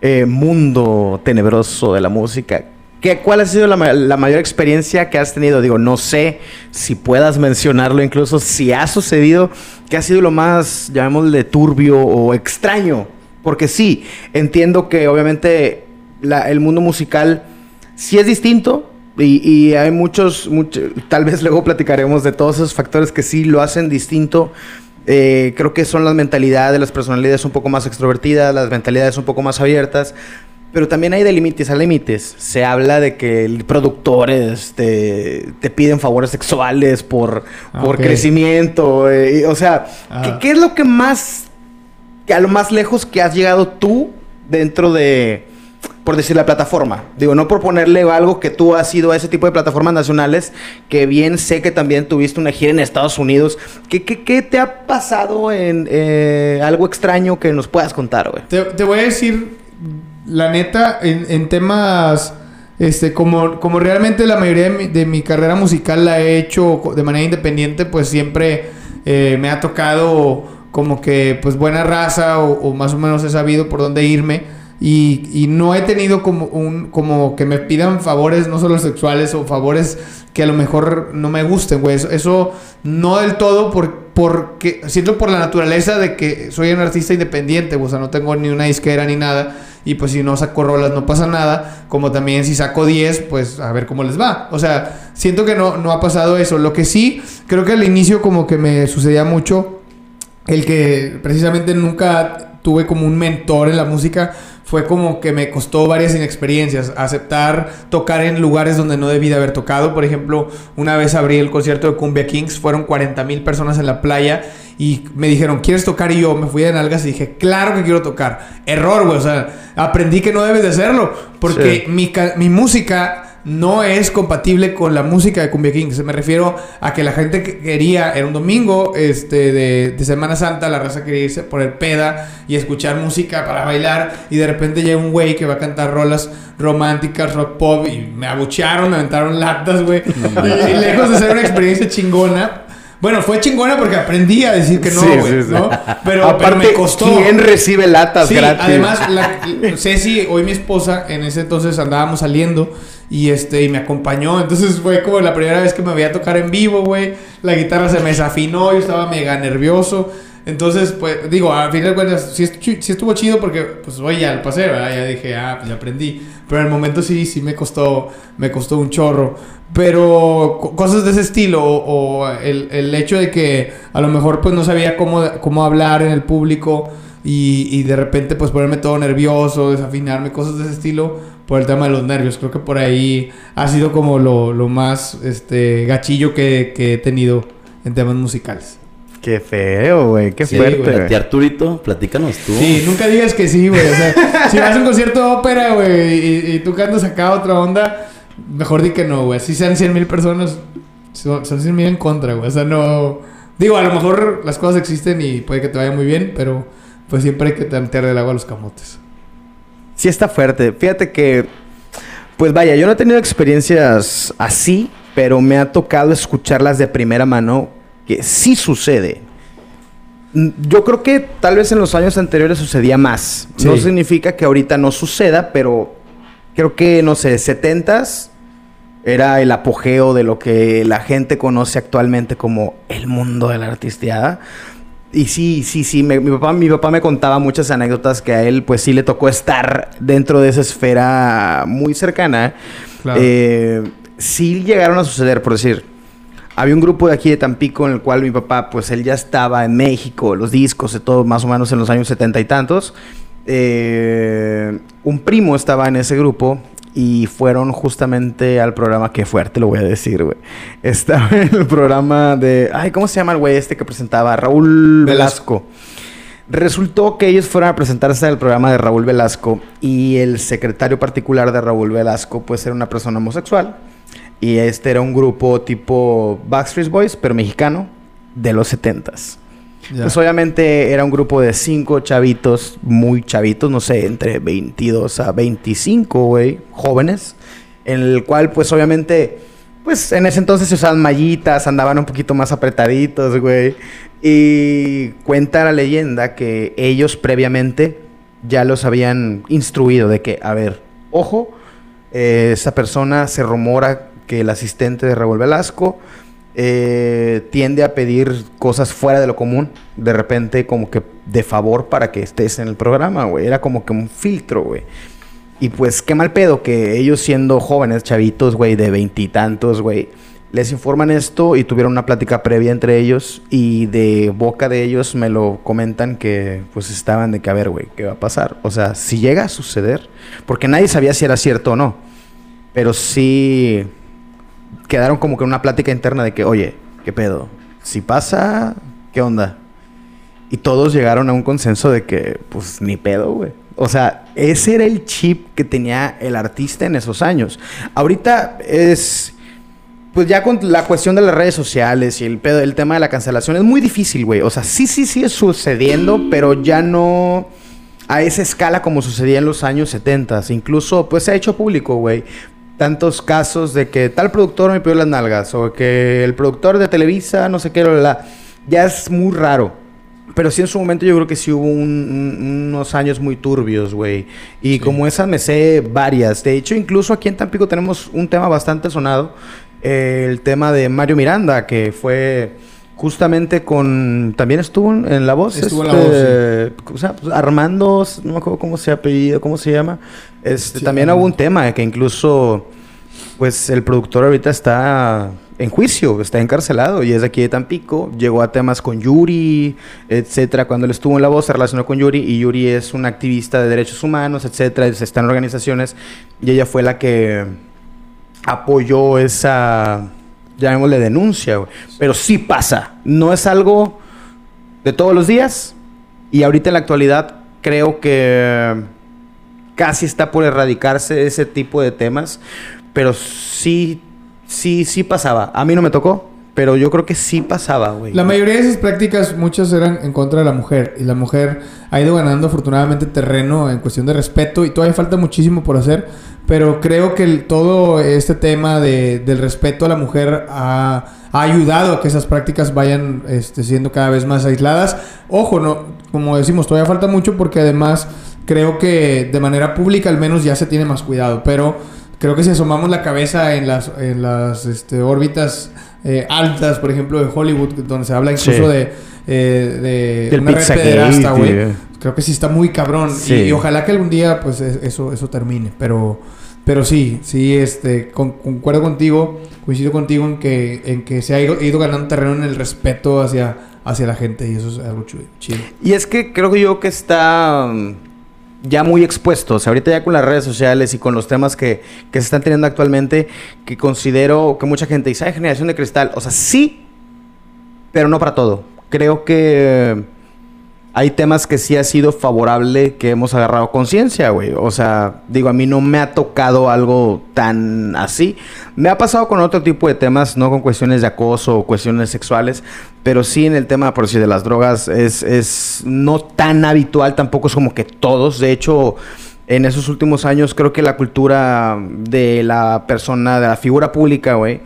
eh, mundo tenebroso de la música, ¿qué, ¿cuál ha sido la, la, mayor experiencia que has tenido? Digo, no sé si puedas mencionarlo, incluso si ha sucedido, ¿qué ha sido lo más, llamémosle, turbio o extraño porque sí, entiendo que obviamente el mundo musical sí es distinto y, hay muchos, tal vez luego platicaremos de todos esos factores que sí lo hacen distinto. Eh, creo que son las mentalidades, las personalidades un poco más extrovertidas, las mentalidades un poco más abiertas. Pero también hay de límites a límites. Se habla de que productores te, te piden favores sexuales por, por Ok. crecimiento. eh, y, o sea, Ah. ¿qué, qué es lo que más, a lo más lejos que has llegado tú dentro de, por decir, la plataforma? Digo, no por ponerle algo que tú has ido a ese tipo de plataformas nacionales, que bien sé que también tuviste una gira en Estados Unidos. ¿Qué, qué, qué te ha pasado en eh, algo extraño que nos puedas contar, güey? Te, voy a decir, la neta, en, en temas, este, como, como realmente la mayoría de mi, de mi carrera musical la he hecho de manera independiente, pues siempre eh, me ha tocado como que, pues, buena raza o, más o menos he sabido por dónde irme. Y, y no he tenido como un como que me pidan favores no solo sexuales o favores que a lo mejor no me gusten, güey. Eso, eso no del todo por, porque siento por la naturaleza de que soy un artista independiente, o sea, no tengo ni una disquera ni nada. Y pues si no saco rolas no pasa nada. Como también si saco 10, pues a ver cómo les va. O sea, siento que no, no ha pasado eso. Lo que sí, creo que al inicio como que me sucedía mucho el que precisamente nunca tuve como un mentor en la música fue como que me costó varias inexperiencias. Aceptar tocar en lugares donde no debí de haber tocado. Por ejemplo, una vez abrí el concierto de Cumbia Kings, fueron 40 mil personas en la playa y me dijeron, ¿quieres tocar? Y yo me fui de nalgas y dije, claro que quiero tocar. Error, güey. O sea, aprendí que no debes de hacerlo porque Sí. mi, mi música no es compatible con la música de Cumbia Kings. Me refiero a que la gente que quería, era un domingo este, de, de Semana Santa, la raza quería irse por el peda y escuchar música para bailar. Y de repente llega un güey que va a cantar rolas románticas, rock pop. Y me abuchearon, me aventaron latas, güey. y, y lejos de ser una experiencia chingona. Bueno, fue chingona porque aprendí a decir que no, Sí, güey, sí, sí. ¿no? Pero, Aparte, pero me costó. ¿quién recibe latas gratis? además, la, Ceci, hoy mi esposa, en ese entonces andábamos saliendo y este y me acompañó. Entonces fue como la primera vez que me veía tocar en vivo, güey. La guitarra se me desafinó, yo estaba mega nervioso. Entonces, pues, digo, a fin de cuentas, sí, estu- sí estuvo chido porque, pues, oye, ya lo pasé, ¿verdad? Ya dije, ah, pues ya aprendí. Pero en el momento sí, sí me costó, me costó un chorro. Pero co- cosas de ese estilo, o, o el, el hecho de que a lo mejor, pues, no sabía cómo, cómo hablar en el público y, y de repente, pues, ponerme todo nervioso, desafinarme, cosas de ese estilo, por el tema de los nervios. Creo que por ahí ha sido como lo, lo más, este, gachillo que, que he tenido en temas musicales. Qué feo, güey. Qué Sí, fuerte. ti, Arturito, platícanos tú. Sí, nunca digas que sí, güey. O sea, si vas a un concierto de ópera, güey, y, y tú cantas acá otra onda, mejor di que no, güey. Si sean 100 mil personas, son, son 100 mil en contra, güey. O sea, no... Digo, a lo mejor las cosas existen y puede que te vaya muy bien, pero pues siempre hay que tantear del agua a los camotes. Sí está fuerte. Fíjate que, pues vaya, yo no he tenido experiencias así, pero me ha tocado escucharlas de primera mano que sí sucede. Mm, Yo creo que tal vez en los años anteriores sucedía más. No significa que ahorita no suceda, pero creo que, no sé, 70s era el apogeo de lo que la gente conoce actualmente como el mundo de la artisteada. Y sí, sí, sí, me- mi, papá, mi papá me contaba muchas anécdotas que a él pues sí le tocó estar dentro de esa esfera muy cercana. Claro. Eh, sí llegaron a suceder, por decir, había un grupo de aquí de Tampico en el cual mi papá pues él ya estaba en México, los discos y todo más o menos en los años setenta y tantos. Eh, un primo estaba en ese grupo y fueron justamente al programa que fuerte lo voy a decir, güey. Estaba en el programa de, ay, ¿cómo se llama el güey este que presentaba? Raúl Velasco. Resultó que ellos fueron a presentarse al programa de Raúl Velasco y el secretario particular de Raúl Velasco pues era una persona homosexual y este era un grupo tipo Backstreet Boys pero mexicano de los setentas. Ya. Pues obviamente era un grupo de cinco chavitos, muy chavitos, no sé, entre 22 a 25, güey, jóvenes, en el cual pues obviamente, pues en ese entonces se usaban mallitas, andaban un poquito más apretaditos, güey. Y cuenta la leyenda que ellos previamente ya los habían instruido de que, a ver, ojo, eh, esa persona se rumora que el asistente de Raúl Velasco eh, tiende a pedir cosas fuera de lo común, de repente como que de favor para que estés en el programa, güey. Era como que un filtro, güey. Y pues qué mal pedo que ellos siendo jóvenes, chavitos, güey, de veintitantos, güey, les informan esto y tuvieron una plática previa entre ellos y de boca de ellos me lo comentan que pues estaban de que a ver, güey, ¿qué va a pasar? O sea, si llega a suceder, porque nadie sabía si era cierto o no, pero sí quedaron como que una plática interna de que, oye, ¿qué pedo? Si pasa, ¿qué onda? Y todos llegaron a un consenso de que, pues, ni pedo, güey. O sea, ese era el chip que tenía el artista en esos años. Ahorita es pues ya con la cuestión de las redes sociales y el, pedo, el tema de la cancelación es muy difícil, güey. O sea, sí, sí, sí es sucediendo, pero ya no a esa escala como sucedía en los años 70. Incluso, pues se ha hecho público, güey. Tantos casos de que tal productor me pidió las nalgas o que el productor de Televisa, no sé qué, la, ya es muy raro. Pero sí en su momento yo creo que sí hubo unos años muy turbios, güey. Y como esas me sé varias. De hecho, incluso aquí en Tampico tenemos un tema bastante sonado el tema de Mario Miranda, que fue justamente con. También estuvo en la voz. Estuvo en la este, voz. O sea, pues, Armando, no me acuerdo cómo se ha apellido, cómo se llama. Este, también hubo un tema que incluso. Pues el productor ahorita está en juicio, está encarcelado y es de aquí de Tampico. Llegó a temas con Yuri, etcétera. Cuando él estuvo en la voz se relacionó con Yuri y Yuri es una activista de derechos humanos, etcétera. Está en organizaciones y ella fue la que apoyó esa, llamémosle denuncia, Pero sí pasa. No es algo de todos los días. Y ahorita en la actualidad creo que casi está por erradicarse ese tipo de temas. Pero sí, sí, sí pasaba. A mí no me tocó. Pero yo creo que sí pasaba, güey. La mayoría de esas prácticas, muchas eran en contra de la mujer. Y la mujer ha ido ganando afortunadamente terreno en cuestión de respeto. Y todavía falta muchísimo por hacer. Pero creo que todo este tema de, del respeto a la mujer ha, ayudado a que esas prácticas vayan este, siendo cada vez más aisladas. Ojo, no, como decimos, todavía falta mucho porque además creo que de manera pública al menos ya se tiene más cuidado. Pero creo que si asomamos la cabeza en las, en las este, órbitas eh, altas, por ejemplo, de Hollywood, donde se habla incluso de, eh, de una red güey creo que sí está muy cabrón. Y, ojalá que algún día, pues, eso, eso termine. Pero, pero sí, sí, este, concuerdo contigo, coincido contigo en que, en que se ha ido, ganando terreno en el respeto hacia, hacia la gente. Y eso es algo chido. Y es que creo yo que está ya muy expuesto. O sea, ahorita ya con las redes sociales y con los temas que, que se están teniendo actualmente, que considero que mucha gente dice, ay, generación de cristal. O sea, sí, pero no para todo. Creo que hay temas que sí ha sido favorable que hemos agarrado conciencia, güey. O sea, digo, a mí no me ha tocado algo tan así. Me ha pasado con otro tipo de temas, no con cuestiones de acoso o cuestiones sexuales, pero sí en el tema, por decir, de las drogas es, es no tan habitual, tampoco es como que todos. De hecho, en esos últimos años creo que la cultura de la persona, de la figura pública, güey,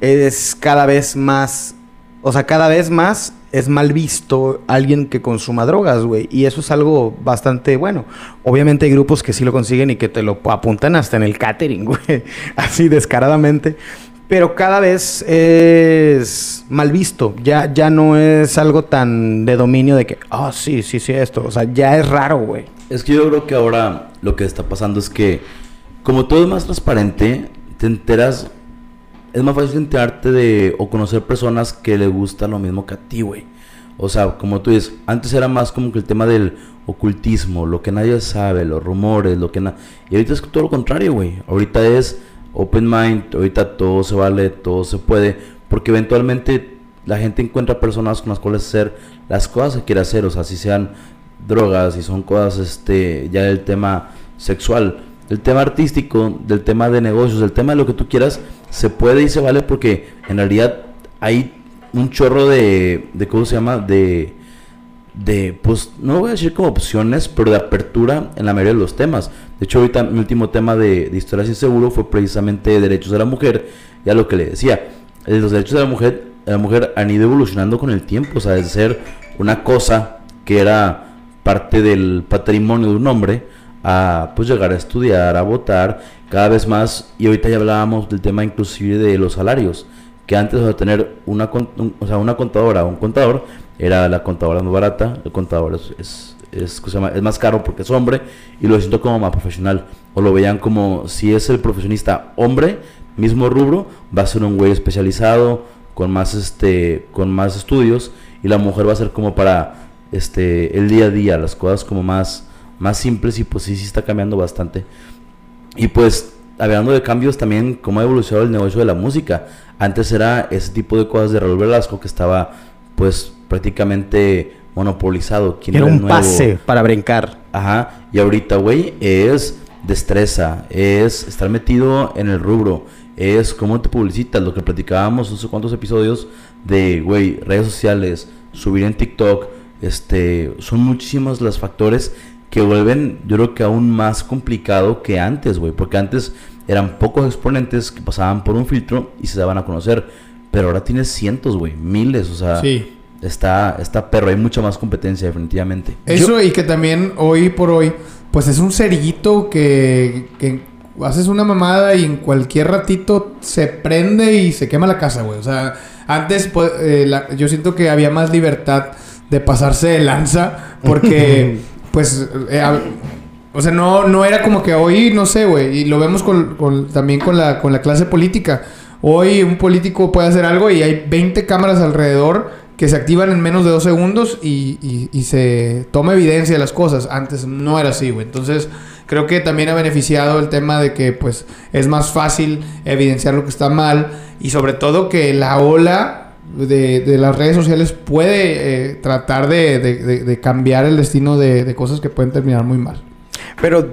es cada vez más, o sea, cada vez más es mal visto alguien que consuma drogas, güey. Y eso es algo bastante bueno. Obviamente hay grupos que sí lo consiguen y que te lo apuntan hasta en el catering, güey. Así descaradamente. Pero cada vez es mal visto. Ya, ya no es algo tan de dominio de que, ah, sí, sí, sí, esto. O sea, ya es raro, güey. Es que yo creo que ahora lo que está pasando es que, como todo es más transparente, te enteras es más fácil enterarte de o conocer personas que le gusta lo mismo que a ti, güey. O sea, como tú dices, antes era más como que el tema del ocultismo, lo que nadie sabe, los rumores, lo que nada. Y ahorita es todo lo contrario, güey. Ahorita es open mind, ahorita todo se vale, todo se puede, porque eventualmente la gente encuentra personas con las cuales hacer las cosas que quiere hacer, o sea, si sean drogas, si son cosas, este, ya del tema sexual, del tema artístico, del tema de negocios, del tema de lo que tú quieras se puede y se vale porque en realidad hay un chorro de, de ¿cómo se llama? De, de, pues, no voy a decir como opciones, pero de apertura en la mayoría de los temas. De hecho, ahorita mi último tema de, historia seguro fue precisamente derechos de la mujer, ya lo que le decía, eh, los derechos de la mujer, la mujer han ido evolucionando con el tiempo, o sea, de ser una cosa que era parte del patrimonio de un hombre, a pues llegar a estudiar, a votar cada vez más, y ahorita ya hablábamos del tema inclusive de los salarios, que antes de tener una, o sea, una contadora o un contador, era la contadora más barata, el contador es, es, es, es más caro porque es hombre, y lo siento como más profesional, o lo veían como si es el profesionista hombre, mismo rubro, va a ser un güey especializado, con más, este, con más estudios, y la mujer va a ser como para este, el día a día, las cosas como más, más simples, y pues sí, sí está cambiando bastante. Y pues, hablando de cambios también, cómo ha evolucionado el negocio de la música. Antes era ese tipo de cosas de Raúl Velasco que estaba, pues, prácticamente monopolizado. Era un pase para brincar. Ajá. Y ahorita, güey, es destreza, es estar metido en el rubro, es cómo te publicitas, lo que platicábamos no sé cuántos episodios de, güey, redes sociales, subir en TikTok, este, son muchísimos los factores que vuelven, yo creo que aún más complicado que antes, güey, porque antes eran pocos exponentes que pasaban por un filtro y se daban a conocer, pero ahora tienes cientos, güey, miles, o sea, está, está perro, hay mucha más competencia definitivamente. Eso y que también hoy por hoy, pues es un cerillito que, que haces una mamada y en cualquier ratito se prende y se quema la casa, güey, o sea, antes pues, eh, yo siento que había más libertad de pasarse de lanza porque pues, eh, o sea, no, no era como que hoy, no sé, güey, y lo vemos con, también con la, con la clase política. Hoy un político puede hacer algo y hay 20 cámaras alrededor que se activan en menos de dos segundos y, y, se toma evidencia de las cosas. Antes no era así, güey. Entonces, creo que también ha beneficiado el tema de que, pues, es más fácil evidenciar lo que está mal y sobre todo que la ola de, las redes sociales puede eh, tratar de, cambiar el destino de, cosas que pueden terminar muy mal. Pero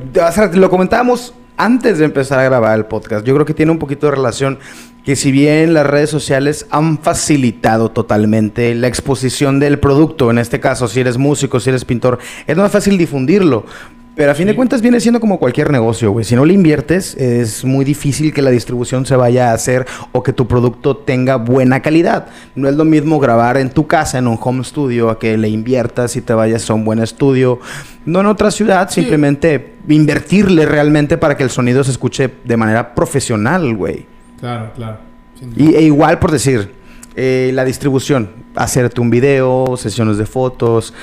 lo comentábamos antes de empezar a grabar el podcast. Yo creo que tiene un poquito de relación que si bien las redes sociales han facilitado totalmente la exposición del producto, en este caso, si eres músico, si eres pintor, es más fácil difundirlo. Pero a fin de cuentas viene siendo como cualquier negocio, güey. Si no le inviertes, es muy difícil que la distribución se vaya a hacer o que tu producto tenga buena calidad. No es lo mismo grabar en tu casa, en un home studio, a que le inviertas y te vayas a un buen estudio. No en otra ciudad, simplemente invertirle realmente para que el sonido se escuche de manera profesional, güey. Claro, claro. Y, e igual por decir, eh, la distribución, hacerte un video, sesiones de fotos.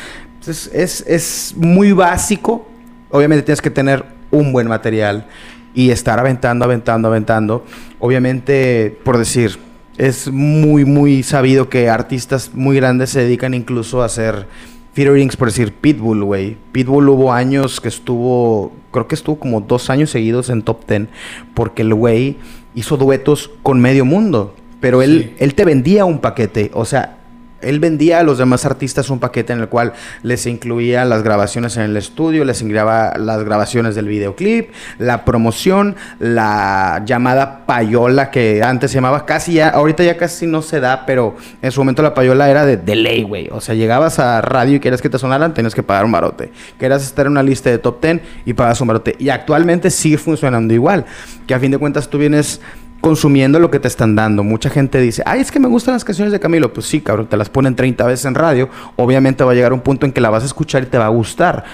Es, es, es muy básico obviamente tienes que tener un buen material y estar aventando, aventando, aventando. Obviamente, por decir, es muy, muy sabido que artistas muy grandes se dedican incluso a hacer featurings, por decir, Pitbull, güey. Pitbull hubo años que estuvo, creo que estuvo como dos años seguidos en top ten, porque el güey hizo duetos con medio mundo. Pero él, él te vendía un paquete, o sea, él vendía a los demás artistas un paquete en el cual les incluía las grabaciones en el estudio, les incluía las grabaciones del videoclip, la promoción, la llamada payola que antes se llamaba casi ya, ahorita ya casi no se da, pero en su momento la payola era de, de ley, güey. O sea, llegabas a radio y querías que te sonaran, tenías que pagar un barote. Querías estar en una lista de top 10 y pagas un barote. Y actualmente sigue funcionando igual, que a fin de cuentas tú vienes consumiendo lo que te están dando. Mucha gente dice, ay, es que me gustan las canciones de Camilo. Pues sí, cabrón, te las ponen 30 veces en radio. Obviamente va a llegar un punto en que la vas a escuchar y te va a gustar.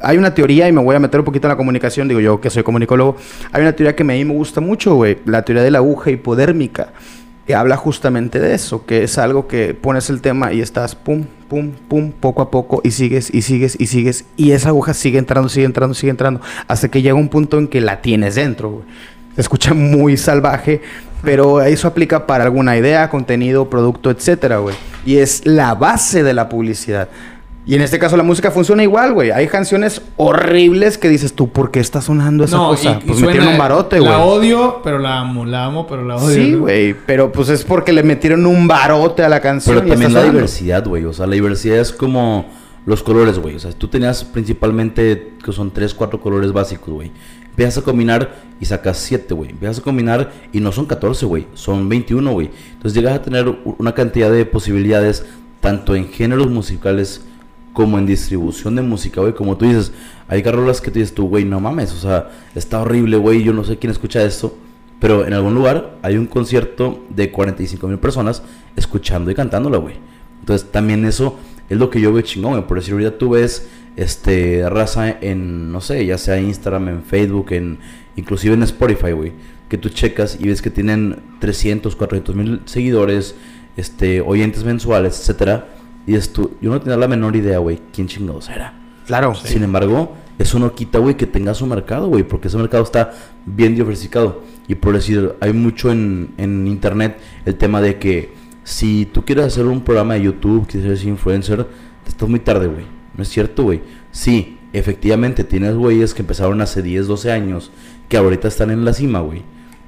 Hay una teoría, y me voy a meter un poquito en la comunicación, digo yo que soy comunicólogo, hay una teoría que a mí me gusta mucho, güey, la teoría de la aguja hipodérmica, que habla justamente de eso, que es algo que pones el tema y estás pum, pum, pum, poco a poco, y sigues, y sigues, y sigues, y esa aguja sigue entrando, sigue entrando, sigue entrando, hasta que llega un punto en que la tienes dentro, güey se escucha muy salvaje, pero eso aplica para alguna idea, contenido, producto, etcétera, güey. Y es la base de la publicidad. Y en este caso la música funciona igual, güey. Hay canciones horribles que dices tú, ¿por qué está sonando esa cosa? pues metieron un barote, güey. La odio, pero la amo. La amo, pero la odio. Sí, güey. Pero pues es porque le metieron un barote a la canción. Pero también la diversidad, güey. O sea, la diversidad es como los colores, güey. O sea, tú tenías principalmente que son tres, cuatro colores básicos, güey. Empiezas a combinar y sacas 7, güey. Empiezas a combinar y no son 14, güey. Son 21, güey. Entonces llegas a tener una cantidad de posibilidades, tanto en géneros musicales como en distribución de música, güey. Como tú dices, hay carrolas que te dices tú, güey, no mames. O sea, está horrible, güey. Yo no sé quién escucha esto. Pero en algún lugar hay un concierto de 45 mil personas escuchando y cantándolo, güey. Entonces también eso es lo que yo veo chingón, güey. Por decir, ahorita tú ves este, raza en, no sé, ya sea Instagram, en Facebook, en, inclusive en Spotify, güey, que tú checas y ves que tienen 300, 400 mil seguidores, este, oyentes mensuales, etcétera, y es tú, yo no tenía la menor idea, güey, quién chingados era. Claro. Sin embargo, eso no quita, güey, que tenga su mercado, güey, porque ese mercado está bien diversificado. Y por decir, hay mucho en, en internet el tema de que si tú quieres hacer un programa de YouTube, quieres ser influencer, estás muy tarde, güey. No es cierto, güey. Sí, efectivamente, tienes güeyes que empezaron hace 10, 12 años, que ahorita están en la cima, güey.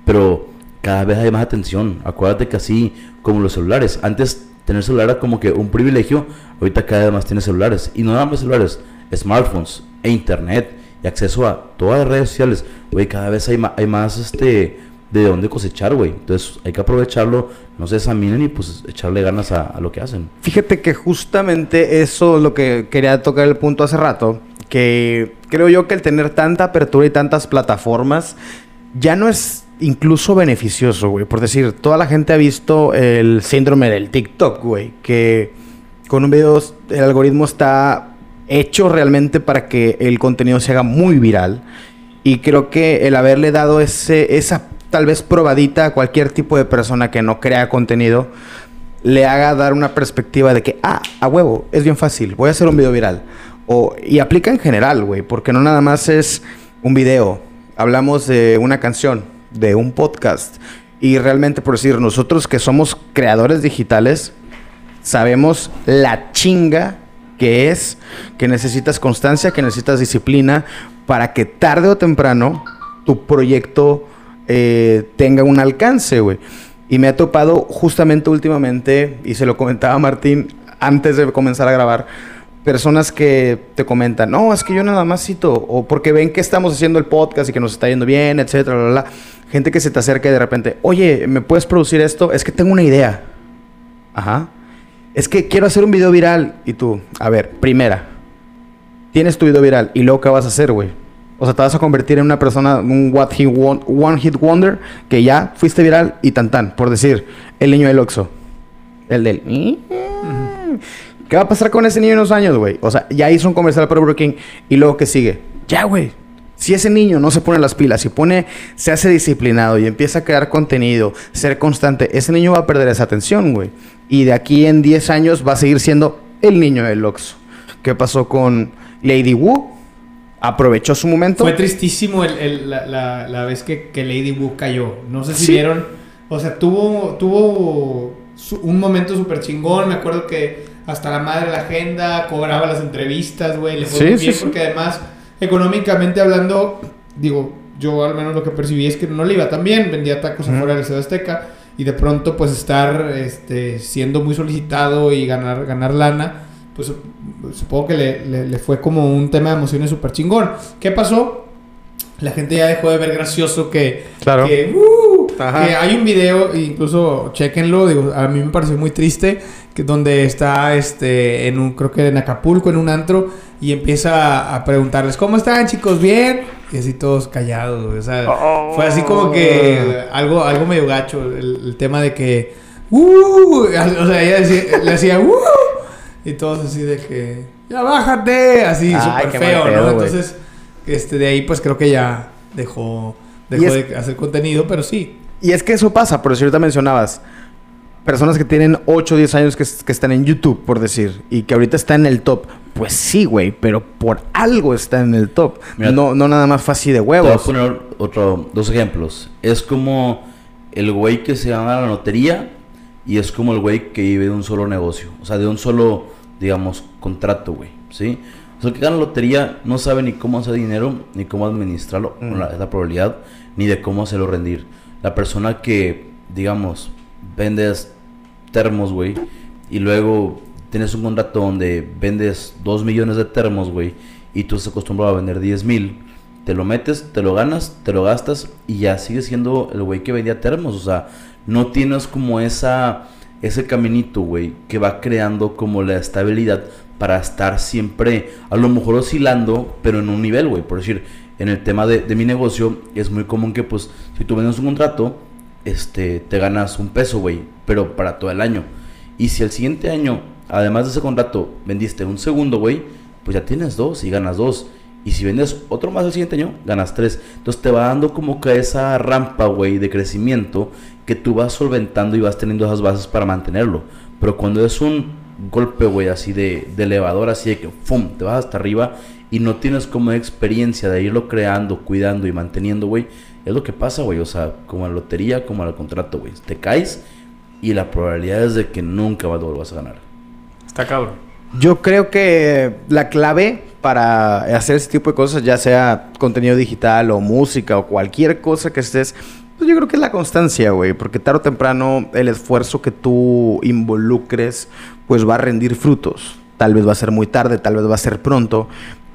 Pero cada vez hay más atención. Acuérdate que así como los celulares. Antes tener celular era como que un privilegio, ahorita cada vez más tienes celulares. Y no nada más celulares, smartphones e internet y acceso a todas las redes sociales. Güey, cada vez hay, hay más este de dónde cosechar, güey. Entonces hay que aprovecharlo, no se examinen y pues echarle ganas a, a, lo que hacen. Fíjate que justamente eso es lo que quería tocar el punto hace rato, que creo yo que el tener tanta apertura y tantas plataformas ya no es incluso beneficioso, güey. Por decir, toda la gente ha visto el síndrome del TikTok, güey, que con un video el algoritmo está hecho realmente para que el contenido se haga muy viral. Y creo que el haberle dado ese, esa tal vez probadita a cualquier tipo de persona que no crea contenido, le haga dar una perspectiva de que, ah, a huevo, es bien fácil, voy a hacer un video viral. O, y aplica en general, güey, porque no nada más es un video. Hablamos de una canción, de un podcast. Y realmente, por decir, nosotros que somos creadores digitales, sabemos la chinga que es, que necesitas constancia, que necesitas disciplina, para que tarde o temprano tu proyecto eh, tenga un alcance, güey. Y me ha topado justamente últimamente, y se lo comentaba Martín antes de comenzar a grabar, personas que te comentan, no, es que yo nada más cito, o porque ven que estamos haciendo el podcast y que nos está yendo bien, etcétera, bla. Gente que se te acerca y de repente, oye, ¿me puedes producir esto? Es que tengo una idea. Ajá. Es que quiero hacer un video viral. Y tú, a ver, primera, tienes tu video viral y luego, ¿qué vas a hacer, güey? O sea, te vas a convertir en una persona, un what he one hit wonder, que ya fuiste viral y tan tan. Por decir, el niño del Oxxo. El del... ¿Qué va a pasar con ese niño en unos años, güey? O sea, ya hizo un comercial para Burger y luego ¿qué sigue? Ya, güey. Si ese niño no se pone las pilas, si pone, se hace disciplinado y empieza a crear contenido, ser constante, ese niño va a perder esa atención, güey. Y de aquí en 10 años va a seguir siendo el niño del Oxxo. ¿Qué pasó con Lady Wu? Aprovechó su momento. Fue tristísimo el, la, la, vez que, que, Lady Wu cayó. No sé si vieron. O sea, tuvo, tuvo un momento súper chingón. Me acuerdo que hasta la madre de la agenda cobraba las entrevistas, güey. Le fue muy bien porque además, económicamente hablando, digo, yo al menos lo que percibí es que no le iba tan bien. Vendía tacos afuera del Ciudad Azteca. Y de pronto, pues estar este, siendo muy solicitado y ganar, ganar lana pues supongo que le, fue como un tema de emociones súper chingón. ¿Qué pasó? La gente ya dejó de ver gracioso que, claro. que, uh, que hay un video, incluso chequenlo, digo, a mí me pareció muy triste, que donde está este en un, creo que en Acapulco, en un antro, y empieza a, preguntarles, ¿cómo están chicos? ¿Bien? Y así todos callados, o sea, fue así como que algo, algo medio gacho, el, tema de que, uh, o sea, ella decía, le hacía, uh, y todos así de que, ya bájate, así súper feo, ¿no? Entonces, este, de ahí pues creo que ya dejó, dejó de hacer contenido, pero sí. Y es que eso pasa, por eso ahorita mencionabas, personas que tienen 8 o 10 años que, que, están en YouTube, por decir, y que ahorita está en el top. Pues sí, güey, pero por algo está en el top. no, no nada más fue así de huevos. Te voy a poner otro, dos ejemplos. Es como el güey que se gana la lotería y es como el güey que vive de un solo negocio. O sea, de un solo digamos, contrato, güey, ¿sí? O sea, el que gana lotería no sabe ni cómo hacer dinero, ni cómo administrarlo, mm. la, la, probabilidad, ni de cómo hacerlo rendir. La persona que, digamos, vendes termos, güey, y luego tienes un contrato donde vendes 2 millones de termos, güey, y tú estás acostumbrado a vender 10 mil, te lo metes, te lo ganas, te lo gastas, y ya sigues siendo el güey que vendía termos, o sea, no tienes como esa ese caminito, güey, que va creando como la estabilidad para estar siempre, a lo mejor oscilando, pero en un nivel, güey. Por decir, en el tema de, mi negocio, es muy común que, pues, si tú vendes un contrato, este, te ganas un peso, güey, pero para todo el año. Y si el siguiente año, además de ese contrato, vendiste un segundo, güey, pues ya tienes dos y ganas dos. Y si vendes otro más el siguiente año, ganas tres. Entonces te va dando como que esa rampa, güey, de crecimiento que tú vas solventando y vas teniendo esas bases para mantenerlo. Pero cuando es un golpe, güey, así de, elevador, así de que, ¡fum!, te vas hasta arriba y no tienes como experiencia de irlo creando, cuidando y manteniendo, güey, es lo que pasa, güey. O sea, como a la lotería, como al contrato, güey. Te caes y la probabilidad es de que nunca vas a ganar. Está cabrón. Yo creo que la clave para hacer ese tipo de cosas, ya sea contenido digital o música o cualquier cosa que estés, pues yo creo que es la constancia, güey, porque tarde o temprano el esfuerzo que tú involucres, pues va a rendir frutos. Tal vez va a ser muy tarde, tal vez va a ser pronto,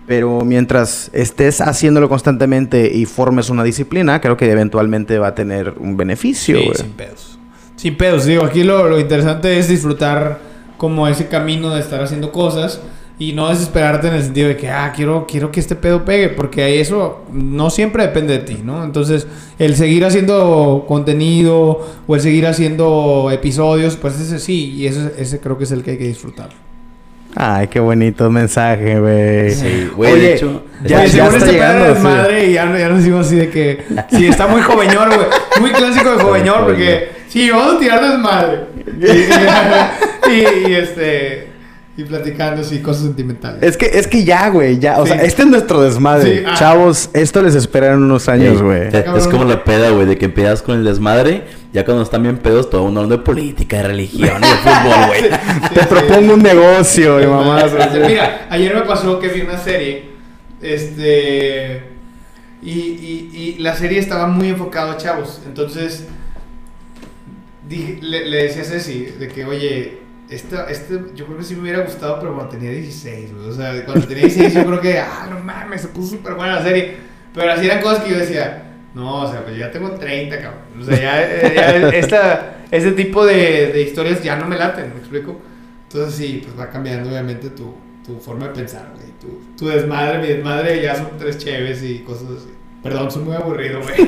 pero mientras estés haciéndolo constantemente y formes una disciplina, creo que eventualmente va a tener un beneficio, Sí, sin pedos. Sin pedos, digo, aquí lo, lo interesante es disfrutar como ese camino de estar haciendo cosas y no desesperarte en el sentido de que, ah, quiero, quiero que este pedo pegue, porque eso no siempre depende de ti, ¿no? Entonces, el seguir haciendo contenido o el seguir haciendo episodios, pues ese sí, y ese, ese creo que es el que hay que disfrutar. Ay, qué bonito mensaje, güey. Sí, güey, Oye, de hecho, ya, Oye, ya según está este pedo llegando. de sí. madre y ya, ya nos así de que... Sí, está muy joveñor, güey. Muy clásico de joveñor porque... Sí, vamos a tirar desmadre. Y, y, y, este... Y platicando así cosas sentimentales. Es que, es que ya, güey, ya. O Sí. sea, este es nuestro desmadre. Sí, ah. Chavos, esto les espera en unos años, Ey, güey. es- Es como la peda, güey, de que empiezas con el desmadre, ya cuando están bien pedos, todo uno hablando de política, de religión y de fútbol, güey. Te propongo un negocio, y mamás. Este, Mira, ayer me pasó que vi una serie. Este. Y, y, y la serie estaba muy enfocada a chavos. Entonces. dije- le, le decía a Ceci de que, oye. Esta, este, yo creo que sí me hubiera gustado, pero cuando tenía 16, güey. O sea, cuando tenía 16, yo creo que, ah, no mames, se puso súper buena la serie. Pero así eran cosas que yo decía, no, o sea, pues ya tengo 30, cabrón. O sea, ya, ya esta, ese tipo de, de historias ya no me laten, ¿me explico? Entonces sí, pues va cambiando obviamente tu, tu forma de pensar, güey. Tu, tu desmadre, mi desmadre ya son tres cheves y cosas así. Perdón, soy muy aburrido, güey.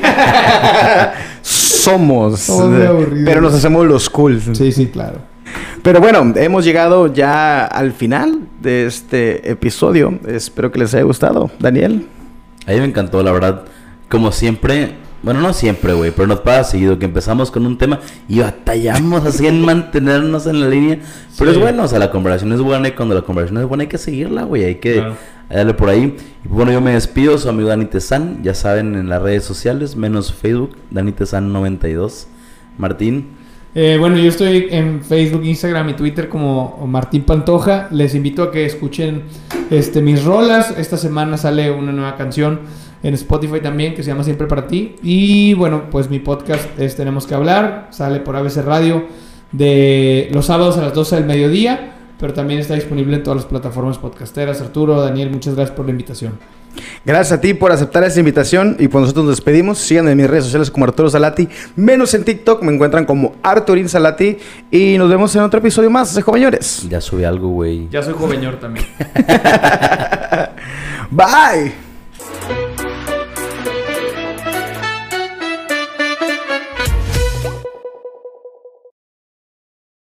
Somos. Somos muy aburridos. pero nos hacemos los cool. sí, sí, claro. Pero bueno, hemos llegado ya al final de este episodio. Espero que les haya gustado. Daniel. A mí me encantó, la verdad. Como siempre, bueno, no siempre, güey, pero nos pasa seguido que empezamos con un tema y batallamos así en mantenernos en la línea. Pero Sí. es bueno, o sea, la conversación es buena y cuando la conversación es buena hay que seguirla, güey, hay que Claro. darle por ahí. Y bueno, yo me despido, su amigo Dani Tezán, ya saben, en las redes sociales, menos Facebook, Dani Tezán 92. Martín, Eh, bueno, yo estoy en Facebook, Instagram y Twitter como Martín Pantoja. Les invito a que escuchen este, mis rolas. Esta semana sale una nueva canción en Spotify también que se llama Siempre para ti. Y bueno, pues mi podcast es Tenemos que hablar. Sale por ABC Radio de los sábados a las 12 del mediodía. Pero también está disponible en todas las plataformas podcasteras. Arturo, Daniel, muchas gracias por la invitación. Gracias a ti por aceptar esta invitación y pues nosotros nos despedimos. Sigan en mis redes sociales como Arturo Salati, menos en TikTok me encuentran como Arturín Salati y nos vemos en otro episodio más de Joveñores. ya subí algo, güey. Ya soy joveñor también. Bye.